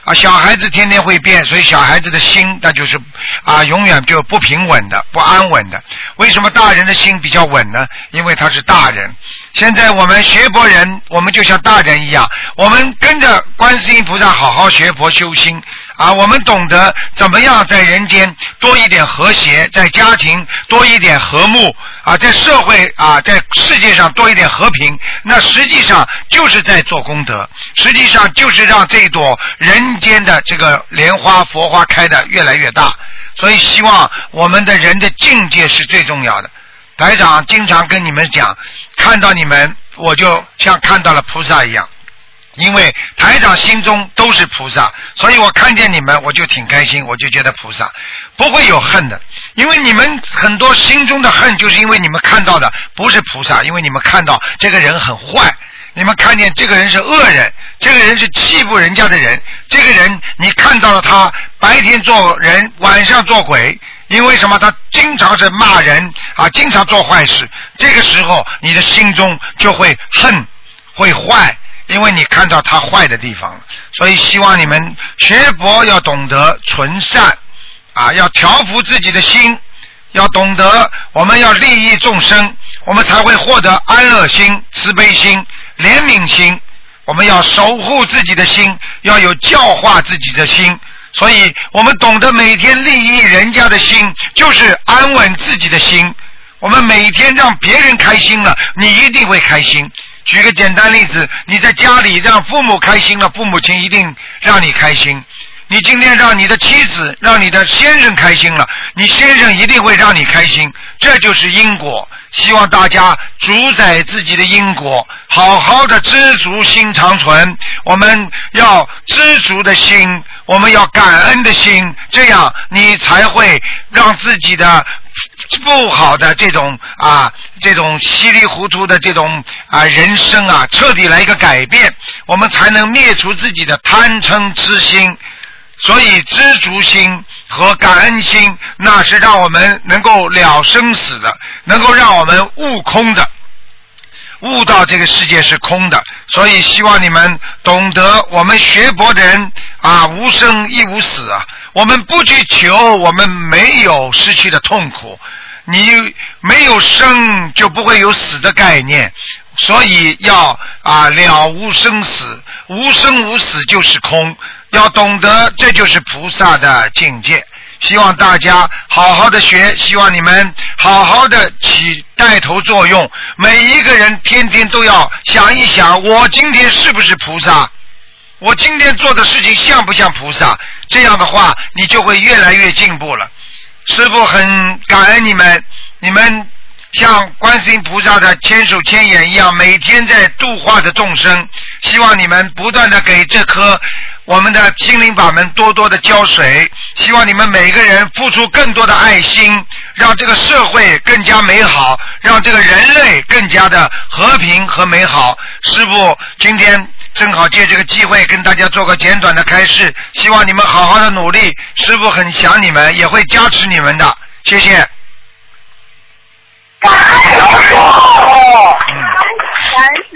啊，小孩子天天会变，所以小孩子的心那就是啊永远就不平稳的、不安稳的。为什么大人的心比较稳呢？因为他是大人。现在我们学佛人，我们就像大人一样，我们跟着观世音菩萨好好学佛修心。啊，我们懂得怎么样在人间多一点和谐，在家庭多一点和睦啊，在社会啊，在世界上多一点和平。那实际上就是在做功德，实际上就是让这朵人间的这个莲花佛花开的越来越大。所以，希望我们的人的境界是最重要的。台长经常跟你们讲，看到你们，我就像看到了菩萨一样。因为台长心中都是菩萨，所以我看见你们我就挺开心，我就觉得菩萨不会有恨的。因为你们很多心中的恨，就是因为你们看到的不是菩萨，因为你们看到这个人很坏，你们看见这个人是恶人，这个人是欺负人家的人，这个人你看到了他白天做人，晚上做鬼，因为什么？他经常是骂人啊，经常做坏事。这个时候你的心中就会恨，会坏。因为你看到他坏的地方，所以希望你们学佛要懂得纯善，啊，要调伏自己的心，要懂得我们要利益众生，我们才会获得安乐心、慈悲心、怜悯心。我们要守护自己的心，要有教化自己的心。所以我们懂得每天利益人家的心，就是安稳自己的心。我们每天让别人开心了，你一定会开心。举个简单例子，你在家里让父母开心了，父母亲一定让你开心。你今天让你的妻子、让你的先生开心了，你先生一定会让你开心。这就是因果。希望大家主宰自己的因果，好好的知足心长存。我们要知足的心，我们要感恩的心，这样你才会让自己的不好的这种啊，这种稀里糊涂的这种啊人生啊，彻底来一个改变，我们才能灭除自己的贪嗔痴心。所以知足心和感恩心，那是让我们能够了生死的，能够让我们悟空的。悟到这个世界是空的，所以希望你们懂得，我们学佛的人啊，无生亦无死啊。我们不去求，我们没有失去的痛苦。你没有生，就不会有死的概念。所以要啊了无生死，无生无死就是空。要懂得，这就是菩萨的境界。希望大家好好的学，希望你们好好的起带头作用。每一个人天天都要想一想，我今天是不是菩萨？我今天做的事情像不像菩萨？这样的话，你就会越来越进步了。师傅很感恩你们，你们像观世音菩萨的千手千眼一样，每天在度化着众生。希望你们不断的给这颗。我们的心灵法门多多的浇水，希望你们每个人付出更多的爱心，让这个社会更加美好，让这个人类更加的和平和美好。师傅今天正好借这个机会跟大家做个简短的开示，希望你们好好的努力。师傅很想你们，也会加持你们的。谢谢。感恩师傅，感恩师傅。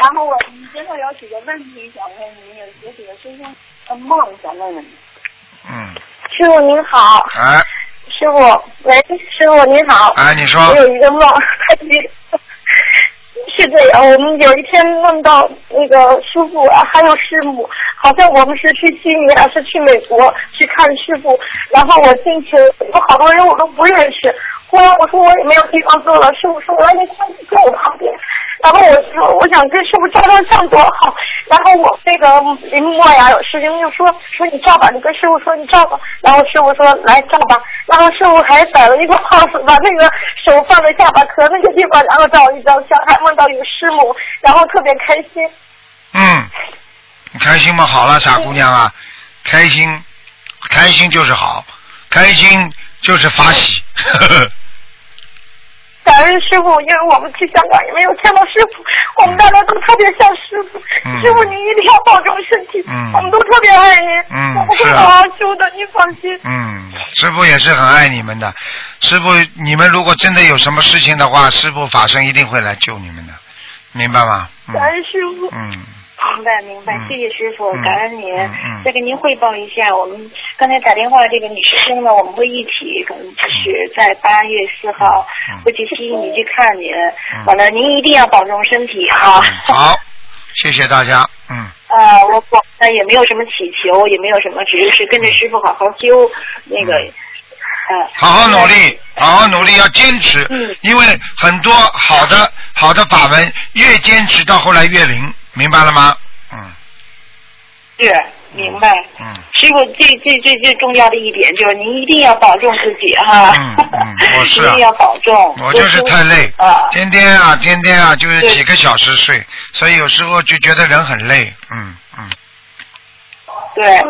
然后我最后有几个问题想问您，有有几个师兄的梦想问问您。嗯。师傅您好。啊。师傅，喂，师傅您好。哎，你说。我有一个梦，是这样，我们有一天梦到那个师傅啊，还有师母，好像我们是去悉尼还是去美国去看师傅，然后我进去有好多人我都不认识。后来我说我也没有地方坐了，师傅说我来你坐我旁边。然后我说我想跟师傅照张相多好。然后我那个林默呀，师兄就说说你照吧，你跟师傅说你照吧。然后师傅说来照吧。然后师傅还摆了一个 pose，把那个手放在下巴壳那个地方，然后照一张相，还梦到有师母，然后特别开心。嗯，开心吗？好了，傻姑娘啊，开心，开心就是好，开心就是发喜。感恩师傅，因为我们去香港也没有见到师傅，我们大家都特别像师傅。师傅，你一定要保重身体，我们都特别爱您。嗯，我们会好好修的，你放心。嗯，师傅也是很爱你们的。师傅，你们如果真的有什么事情的话，师傅法身一定会来救你们的，明白吗？感恩师傅。嗯。明白明白，谢谢师傅，感恩您。再跟您汇报一下，我们刚才打电话这个女师兄呢，我们会一起，可能就是在八月四号会去悉尼去看您。完了，您一定要保重身体哈。好，谢谢大家。嗯。啊，我我呢也没有什么祈求，也没有什么，只是跟着师傅好好修那个。嗯。好好努力，好好努力，要坚持。嗯。因为很多好的好的法门，越坚持到后来越灵。明白了吗？嗯，是明白。嗯，师傅最最最最重要的一点就是您一定要保重自己哈。嗯嗯，我是。一定要保重。我就是太累啊，天天啊天天啊就是几个小时睡，所以有时候就觉得人很累。嗯嗯。对，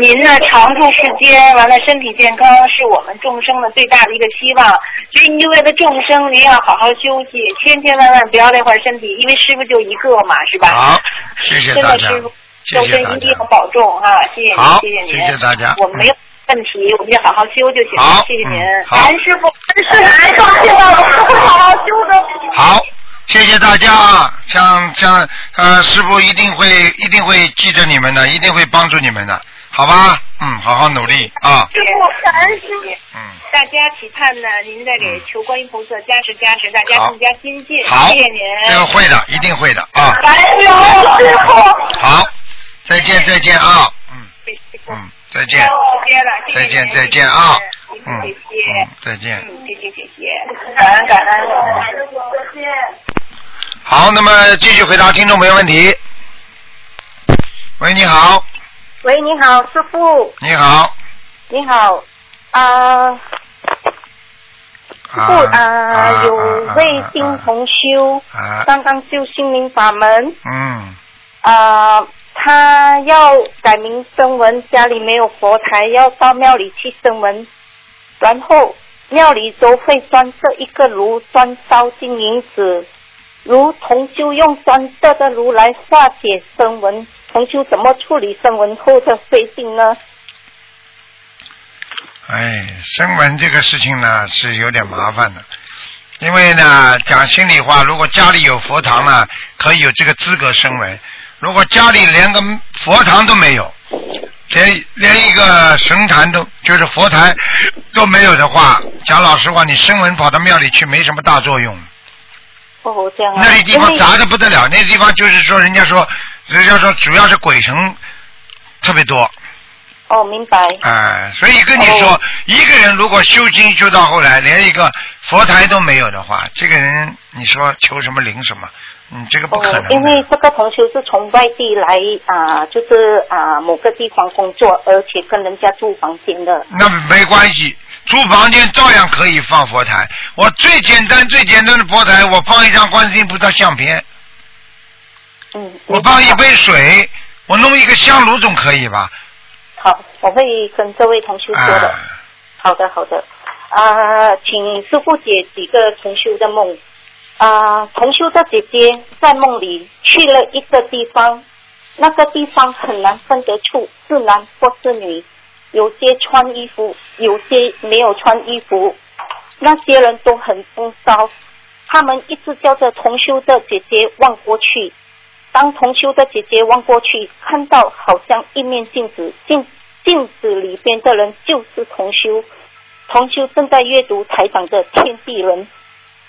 您呢长住世间，完了身体健康是我们众生的最大的一个希望。所以您就为了众生，您要好好休息，千千万万不要累坏身体，因为师傅就一个嘛，是吧？好，谢谢大家，众生一定要保重哈，谢谢您，谢谢您，谢谢大家。我们没有问题，我们就好好修就行了，谢谢您。韩，师傅，师傅，放心吧，我们会好好修的。好。谢谢大家啊！像像呃，师傅一定会一定会记着你们的，一定会帮助你们的，好吧？嗯，好好努力啊！师傅，感恩师傅。嗯。大家期盼呢，您再给求观音菩萨加持加持，大家更加精进。好，谢谢您。这个会的，一定会的啊！感恩师傅。好，再见再见啊！嗯嗯，再见。再见再见啊！嗯嗯，再见。嗯，谢谢谢谢，感恩感恩。再见。好，那么继续回答听众朋友问题。喂，你好。喂，你好，师傅。你好。你好，啊，师傅啊，有位新同修，刚刚修心灵法门。嗯。啊，他要改名声文，家里没有佛台，要到庙里去声文，然后庙里都会装设一个炉，专烧金银纸。如同修用专设的炉来化解声纹，同修怎么处理声纹后的飞行呢？哎，声纹这个事情呢是有点麻烦的，因为呢讲心里话，如果家里有佛堂呢，可以有这个资格声纹；如果家里连个佛堂都没有，连连一个神坛都就是佛台都没有的话，讲老实话，你声纹跑到庙里去没什么大作用。哦，这样啊。那里地方杂的不得了，那地方就是说，人家说，人家说主要是鬼神特别多。哦，明白。哎，所以跟你说，一个人如果修经修到后来，连一个佛台都没有的话，这个人你说求什么灵什么？嗯，这个不可能。因为这个同修是从外地来啊，就是啊某个地方工作，而且跟人家住房间的。那没关系。租房间照样可以放佛台。我最简单、最简单的佛台，我放一张观世音菩萨相片。嗯。我放一杯水，我弄一个香炉总可以吧？好，我会跟这位同修说的。好的，好的。啊，请师傅解几个同修的梦。啊，同修的姐姐在梦里去了一个地方，那个地方很难分得出是男或是女。有些穿衣服，有些没有穿衣服。那些人都很风骚，他们一直叫着同修的姐姐望过去。当同修的姐姐望过去，看到好像一面镜子，镜镜子里边的人就是同修。同修正在阅读台长的《天地人》，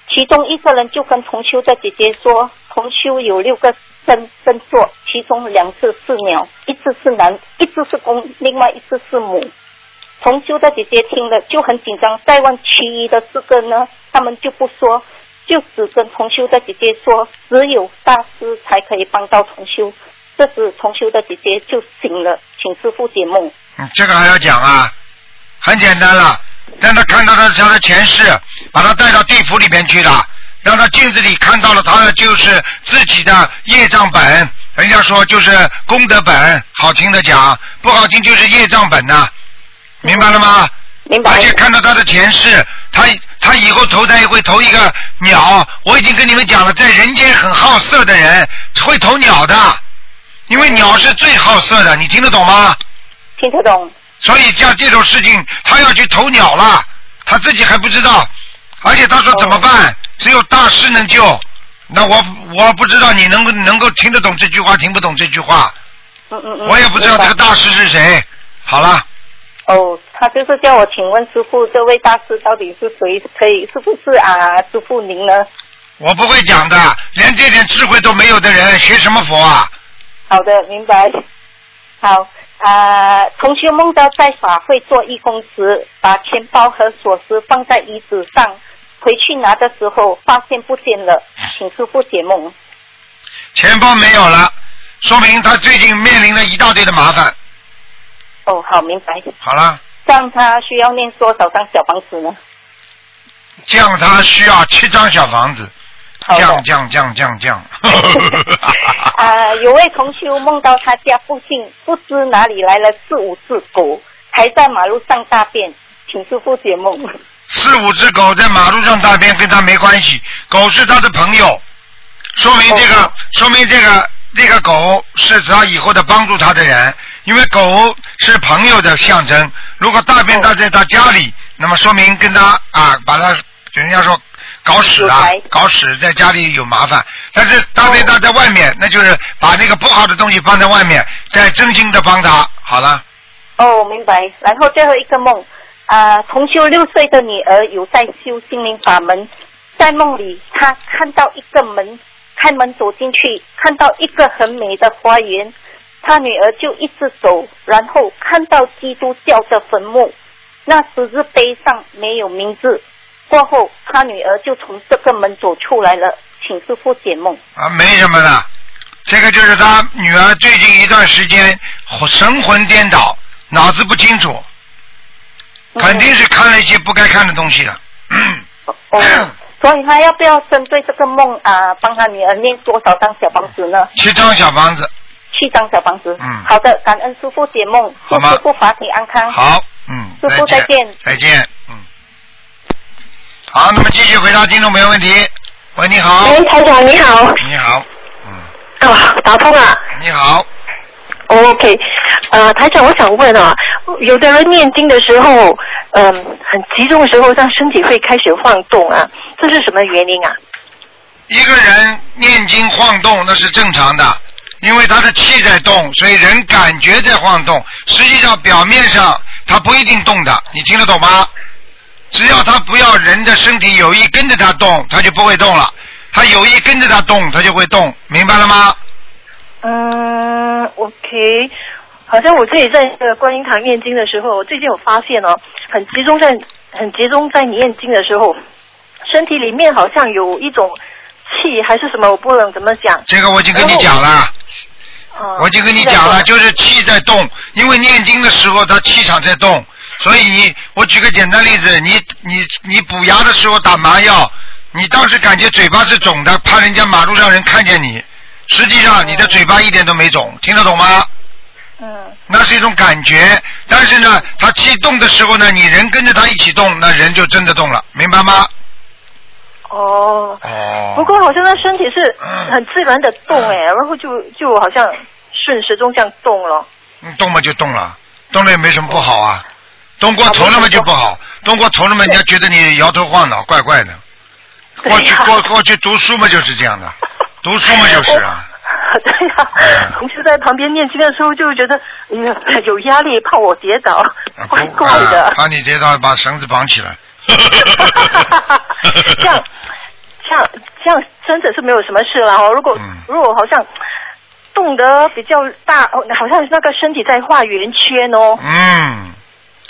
其中一个人就跟同修的姐姐说：“同修有六个。”身身座，其中两次是鸟，一次是男，一次是公，另外一次是母。同修的姐姐听了就很紧张，再问其余的四个呢，他们就不说，就只跟同修的姐姐说，只有大师才可以帮到同修。这时同修的姐姐就醒了，请师傅解梦。嗯，这个还要讲啊？很简单了，让他看到他他的前世，把他带到地府里面去了。让他镜子里看到了他的就是自己的业障本，人家说就是功德本，好听的讲，不好听就是业障本呐，明白了吗？明白。而且看到他的前世，他他以后投胎会投一个鸟，我已经跟你们讲了，在人间很好色的人会投鸟的，因为鸟是最好色的，你听得懂吗？听得懂。所以像这种事情，他要去投鸟了，他自己还不知道，而且他说怎么办？只有大师能救，那我我不知道你能能够听得懂这句话，听不懂这句话。嗯嗯嗯。我也不知道这个大师是谁。好了。哦，他就是叫我请问师傅，这位大师到底是谁？可以是不是啊？师傅您呢？我不会讲的，连这点智慧都没有的人，学什么佛啊？好的，明白。好啊，同学梦到在法会做义工时，把钱包和锁匙放在椅子上。回去拿的时候发现不见了，请师傅解梦。钱包没有了，说明他最近面临了一大堆的麻烦。哦，好，明白。好了。这样他需要念多少张小房子呢？这样他需要七张小房子。降降降降降。啊，有位同修梦到他家附近不知哪里来了四五只狗，还在马路上大便，请师傅解梦。四五只狗在马路上大便跟他没关系，狗是他的朋友，说明这个，说明这个这个狗是他以后的帮助他的人，因为狗是朋友的象征。如果大便大在他家里，那么说明跟他啊，把他人家说搞屎啊，搞屎在家里有麻烦。但是大便大在外面，那就是把那个不好的东西放在外面，再真心的帮他。好了。哦，明白。然后最后一个梦。啊，同修六岁的女儿有在修心灵法门，在梦里，她看到一个门，开门走进去，看到一个很美的花园，她女儿就一直走，然后看到基督教的坟墓，那十字碑上没有名字，过后她女儿就从这个门走出来了，请师傅解梦。啊，没什么的，这个就是他女儿最近一段时间神魂颠倒，脑子不清楚。肯定是看了一些不该看的东西了。哦，所以他要不要针对这个梦啊，帮他女儿念多少张小房子呢？七张小房子。七张小房子。嗯。好的，感恩师傅解梦，祝师傅法体安康。好，嗯。师傅再见。再见，嗯。好，那么继续回答听众朋友问题。喂，你好。喂，台长你好。你好。嗯啊，打通了。你好。OK，呃，台长，我想问啊，有的人念经的时候，嗯、很集中的时候，让身体会开始晃动啊，这是什么原因啊？一个人念经晃动那是正常的，因为他的气在动，所以人感觉在晃动。实际上表面上他不一定动的，你听得懂吗？只要他不要人的身体有意跟着他动，他就不会动了。他有意跟着他动，他就会动，明白了吗？嗯，OK，好像我自己在那个观音堂念经的时候，我最近有发现哦，很集中在很集中在念经的时候，身体里面好像有一种气还是什么，我不能怎么讲。这个我已经跟你讲了。哦我已经跟你讲了，就是气在动，因为念经的时候它气场在动，所以你我举个简单例子，你你你补牙的时候打麻药，你当时感觉嘴巴是肿的，怕人家马路上人看见你，实际上你的嘴巴一点都没肿，听得懂吗？嗯。那是一种感觉，但是呢，他气动的时候呢，你人跟着他一起动，那人就真的动了，明白吗？哦。哦。不过好像他身体是很自然的动哎，然后就就好像顺时钟这样动了。嗯动嘛就动了，动了也没什么不好啊。动过头了嘛就不好，动过头了嘛人家觉得你摇头晃脑，怪怪的。过去过过去读书嘛就是这样的，读书嘛就是啊。对呀、同事在旁边念经的时候就觉得，嗯，有压力，怕我跌倒，怪怪的。啊，怕你跌倒把绳子绑起来。这样，这样，这样真的是没有什么事了哦。如果、嗯如果好像动得比较大，哦，好像那个身体在画圆圈哦，嗯，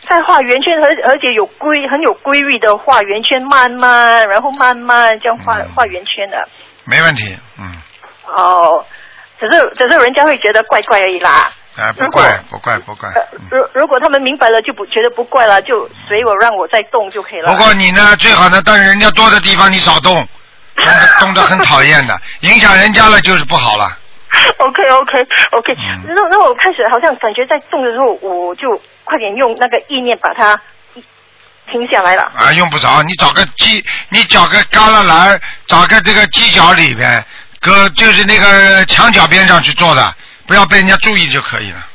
在画圆圈，而而且有规很有规律的画圆圈，慢慢，然后慢慢这样画、画圆圈的。没问题，嗯，哦，只是只是人家会觉得怪怪而已啦。啊，不怪不怪不怪。如如果他们明白了，就不觉得不怪了，就随我让我再动就可以了。不过你呢，最好呢，到人家多的地方你少动，动的动的很讨厌的，影响人家了就是不好了。OK OK OK，那嗯那我开始好像感觉在动的时候，我就快点用那个意念把它停下来了。啊，用不着，你找个犄，你找个旮旯栏，找个这个犄角里边，搁就是那个墙角边上去做的，不要被人家注意就可以了，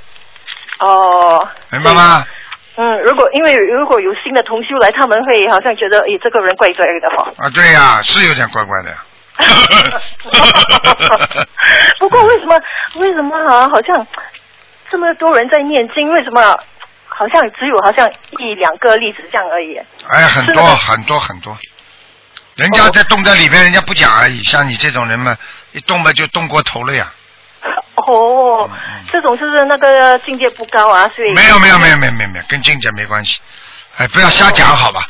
哦，明白吗？嗯，如果因为如果有新的同修来，他们会好像觉得，诶，这个人怪怪的哈。啊，对呀、是有点怪怪的呀。不过为什么为什么啊？好像这么多人在念经，为什么好像只有好像一两个例子这样而已？哎，很多很多很多，人家在动在里边，人家不讲而已。像你这种人嘛，一动嘛就动过头了呀。哦，这种是不是那个境界不高啊？所以嗯没有没有没有没有没有没有，跟境界没关系。哎，不要瞎讲好吧？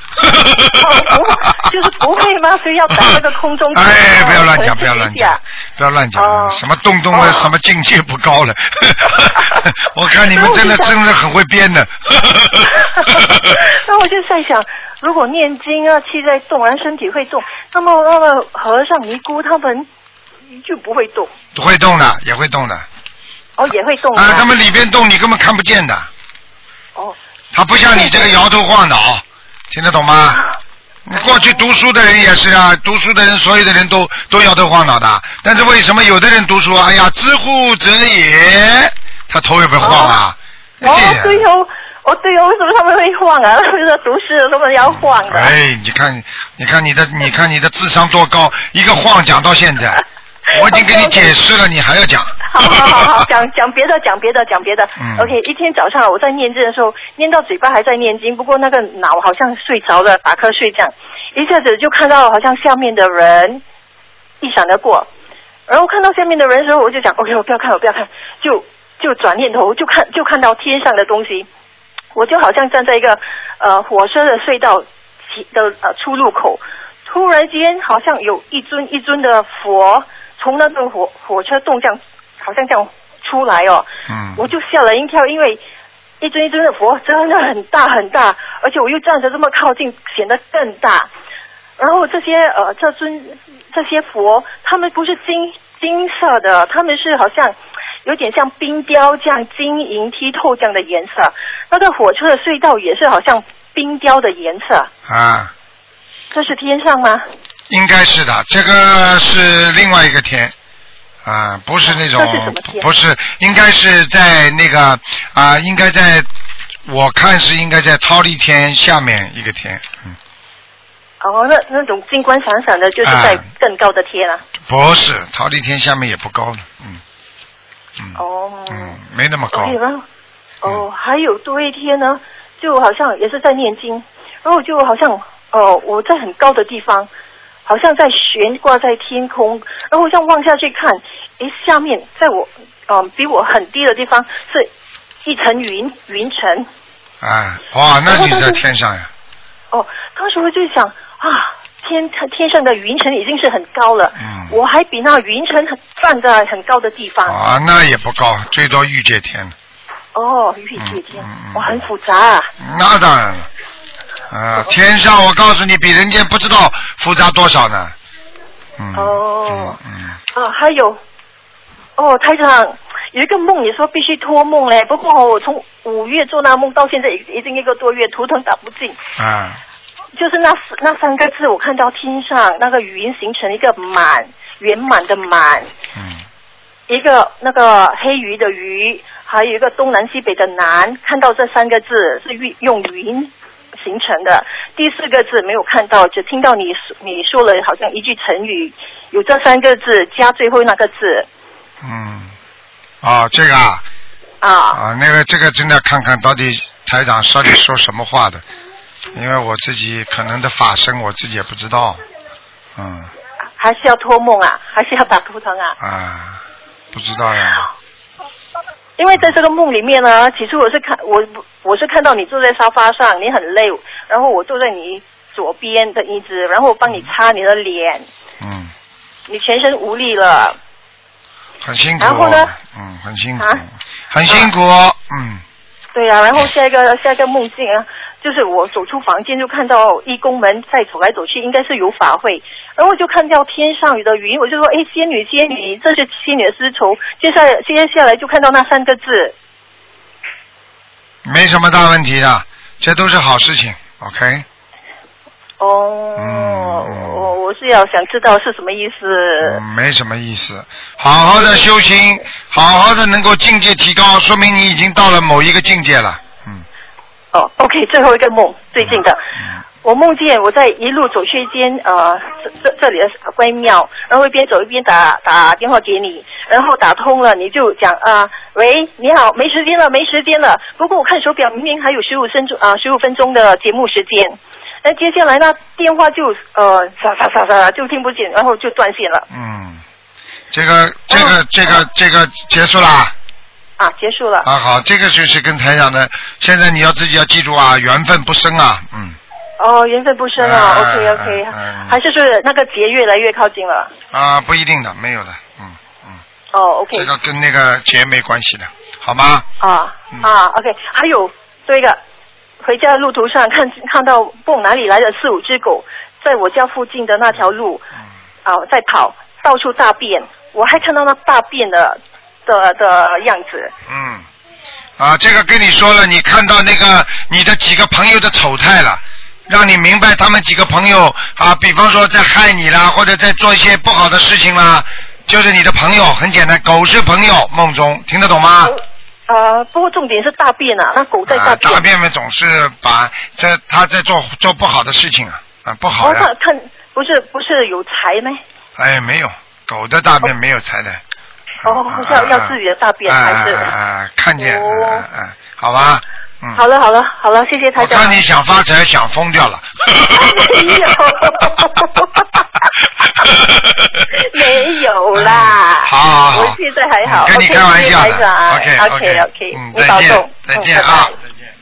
就是不会吗？所以要打那个空中。哎，不要乱讲，不要乱讲讲。，不要乱讲，哦什么动动的，什么境界不高了。我看你们真的 真的很会编的。那我就在想，如果念经啊，气在动，然后身体会动，那么那个和尚尼姑他们就不会动，会动的，也会动的。哦，也会动啊，他们里边动，你根本看不见的。哦。他不像你这个摇头晃脑，听得懂吗？你过去读书的人也是啊，读书的人，所有的人都都摇头晃脑的。但是为什么有的人读书，哎呀，知乎者也，他头也不晃啊？哦，对哦，哦对哦，为什么他们会晃啊？为什么读书的时候要晃的？哎，你看，你看你的，你看你的智商多高，一个晃讲到现在，我已经给你解释了，你还要讲？好好好好，讲讲别的，讲别的，讲别的。嗯 OK，一天早上我在念经的时候，念到嘴巴还在念经，不过那个脑好像睡着了，打瞌睡这样，一下子就看到好像下面的人一闪而过，然后看到下面的人的时候，我就讲 OK，我不要看，我不要看，就就转念头就看就看到天上的东西，我就好像站在一个呃火车的隧道起的呃出入口，突然间好像有一尊一尊的佛从那个火火车洞这样，好像这样出来哦，嗯我就吓了一跳，因为一尊一尊的佛真的很大很大，而且我又站着这么靠近，显得更大。然后这些呃这尊这些佛，他们不是金金色的，他们是好像有点像冰雕这样晶莹剔透这样的颜色。那个火车的隧道也是好像冰雕的颜色。啊，这是天上吗？应该是的，这个是另外一个天。啊，不是那种不是，应该是在那个啊，应该在，我看是应该在忉利天下面一个天，嗯，哦，那那种金光闪闪的，就是在啊更高的天啊。不是忉利天下面也不高的，嗯，嗯，哦。嗯，没那么高哦，还有多一天呢，就好像也是在念经，然后就好像哦，我在很高的地方，好像在悬挂在天空，然后我这样望下去看，诶，下面在我嗯、比我很低的地方是一层云云层，啊，哇，那你在天上呀，哦，当时我就想啊，天天上的云层已经是很高了，嗯，我还比那云层很站在很高的地方。啊，那也不高，最多御界天，哦，御界天，嗯。哇，很复杂啊。那当然了，啊，天上我告诉你，比人间不知道复杂多少呢，嗯，哦，嗯，啊，还有，哦，台长有一个梦，你说必须托梦嘞。不过我从五月做那梦到现在已已经一个多月，图腾打不进。啊，就是那那三个字，我看到天上那个云形成一个满，圆满的满，嗯，一个那个黑鱼的鱼，还有一个东南西北的南，看到这三个字是用用云形成的。第四个字没有看到，只听到你说你说了好像一句成语，有这三个字加最后那个字嗯，啊，这个啊，啊。啊，那个这个真的看看到底台长到底说什么话的，因为我自己可能的法身我自己也不知道，嗯还是要托梦啊，还是要打图腾啊？啊，不知道呀，因为在这个梦里面呢，起初我是看我我是看到你坐在沙发上，你很累，然后我坐在你左边的椅子，然后我帮你擦你的脸，嗯，你全身无力了。很辛苦，然后呢？嗯，很辛苦。啊，很辛苦，嗯，对呀、然后下一个下一个梦境啊，就是我走出房间就看到义工们在走来走去，应该是有法会，然后我就看到天上有的云，我就说，哎，仙女仙女，这是仙女的丝绸。接下来接下来就看到那三个字，没什么大问题的，这都是好事情，OK，哦，嗯我我是要想知道是什么意思。嗯，没什么意思，好好的修行，好好的能够境界提高，说明你已经到了某一个境界了，嗯，哦，OK，最后一个梦，最近的，我梦见我在一路走去一间呃这这里的关庙，然后一边走一边打打电话给你，然后打通了，你就讲啊、喂，你好，没时间了，没时间了。不过我看手表，明明还有十五分钟啊，十五分钟的节目时间。那接下来呢，电话就呃沙沙沙沙就听不见，然后就断线了嗯，这个这个这个这个结束啦。啊，结束了。啊，好，这个就是跟台长的，现在你要自己要记住啊，缘分不深啊，嗯，哦，缘分不深啊啊，OK OK，、嗯还是说那个节越来越靠近了。啊，不一定的，没有的，嗯嗯，哦，OK。这个跟那个节没关系的，好吗？啊嗯啊，OK，还有这个，回家的路途上看看到蹦哪里来的四五只狗，在我家附近的那条路嗯啊在跑，到处大便，我还看到那大便的的的样子。嗯，啊，这个跟你说了，你看到那个你的几个朋友的丑态了。让你明白他们几个朋友啊，比方说在害你啦，或者在做一些不好的事情啦，就是你的朋友，很简单，狗是朋友，梦中听得懂吗？呃，不过重点是大便啊，那狗在大啊，便。大便们总是把这他在做做不好的事情啊，啊不好哦，呀、看看不是不是有财吗？哎没有，狗的大便没有财的。哦，要要自己的大便还是？啊看见，哦嗯嗯嗯，好吧，嗯。好了好了好了，谢谢台长。我看你想发财，想疯掉了。没有，没有啦。好好好我现在还好。跟你开玩笑。OK OK OK，嗯，再见再见啊，再见。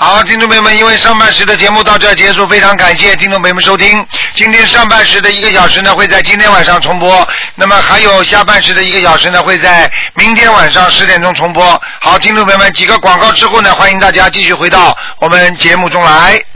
好，听众朋友们，因为上半时的节目到这结束，非常感谢听众朋友们收听。今天上半时的一个小时呢，会在今天晚上重播，那么还有下半时的一个小时呢，会在明天晚上十点钟重播。好，听众朋友们，几个广告之后呢，欢迎大家继续回到我们节目中来。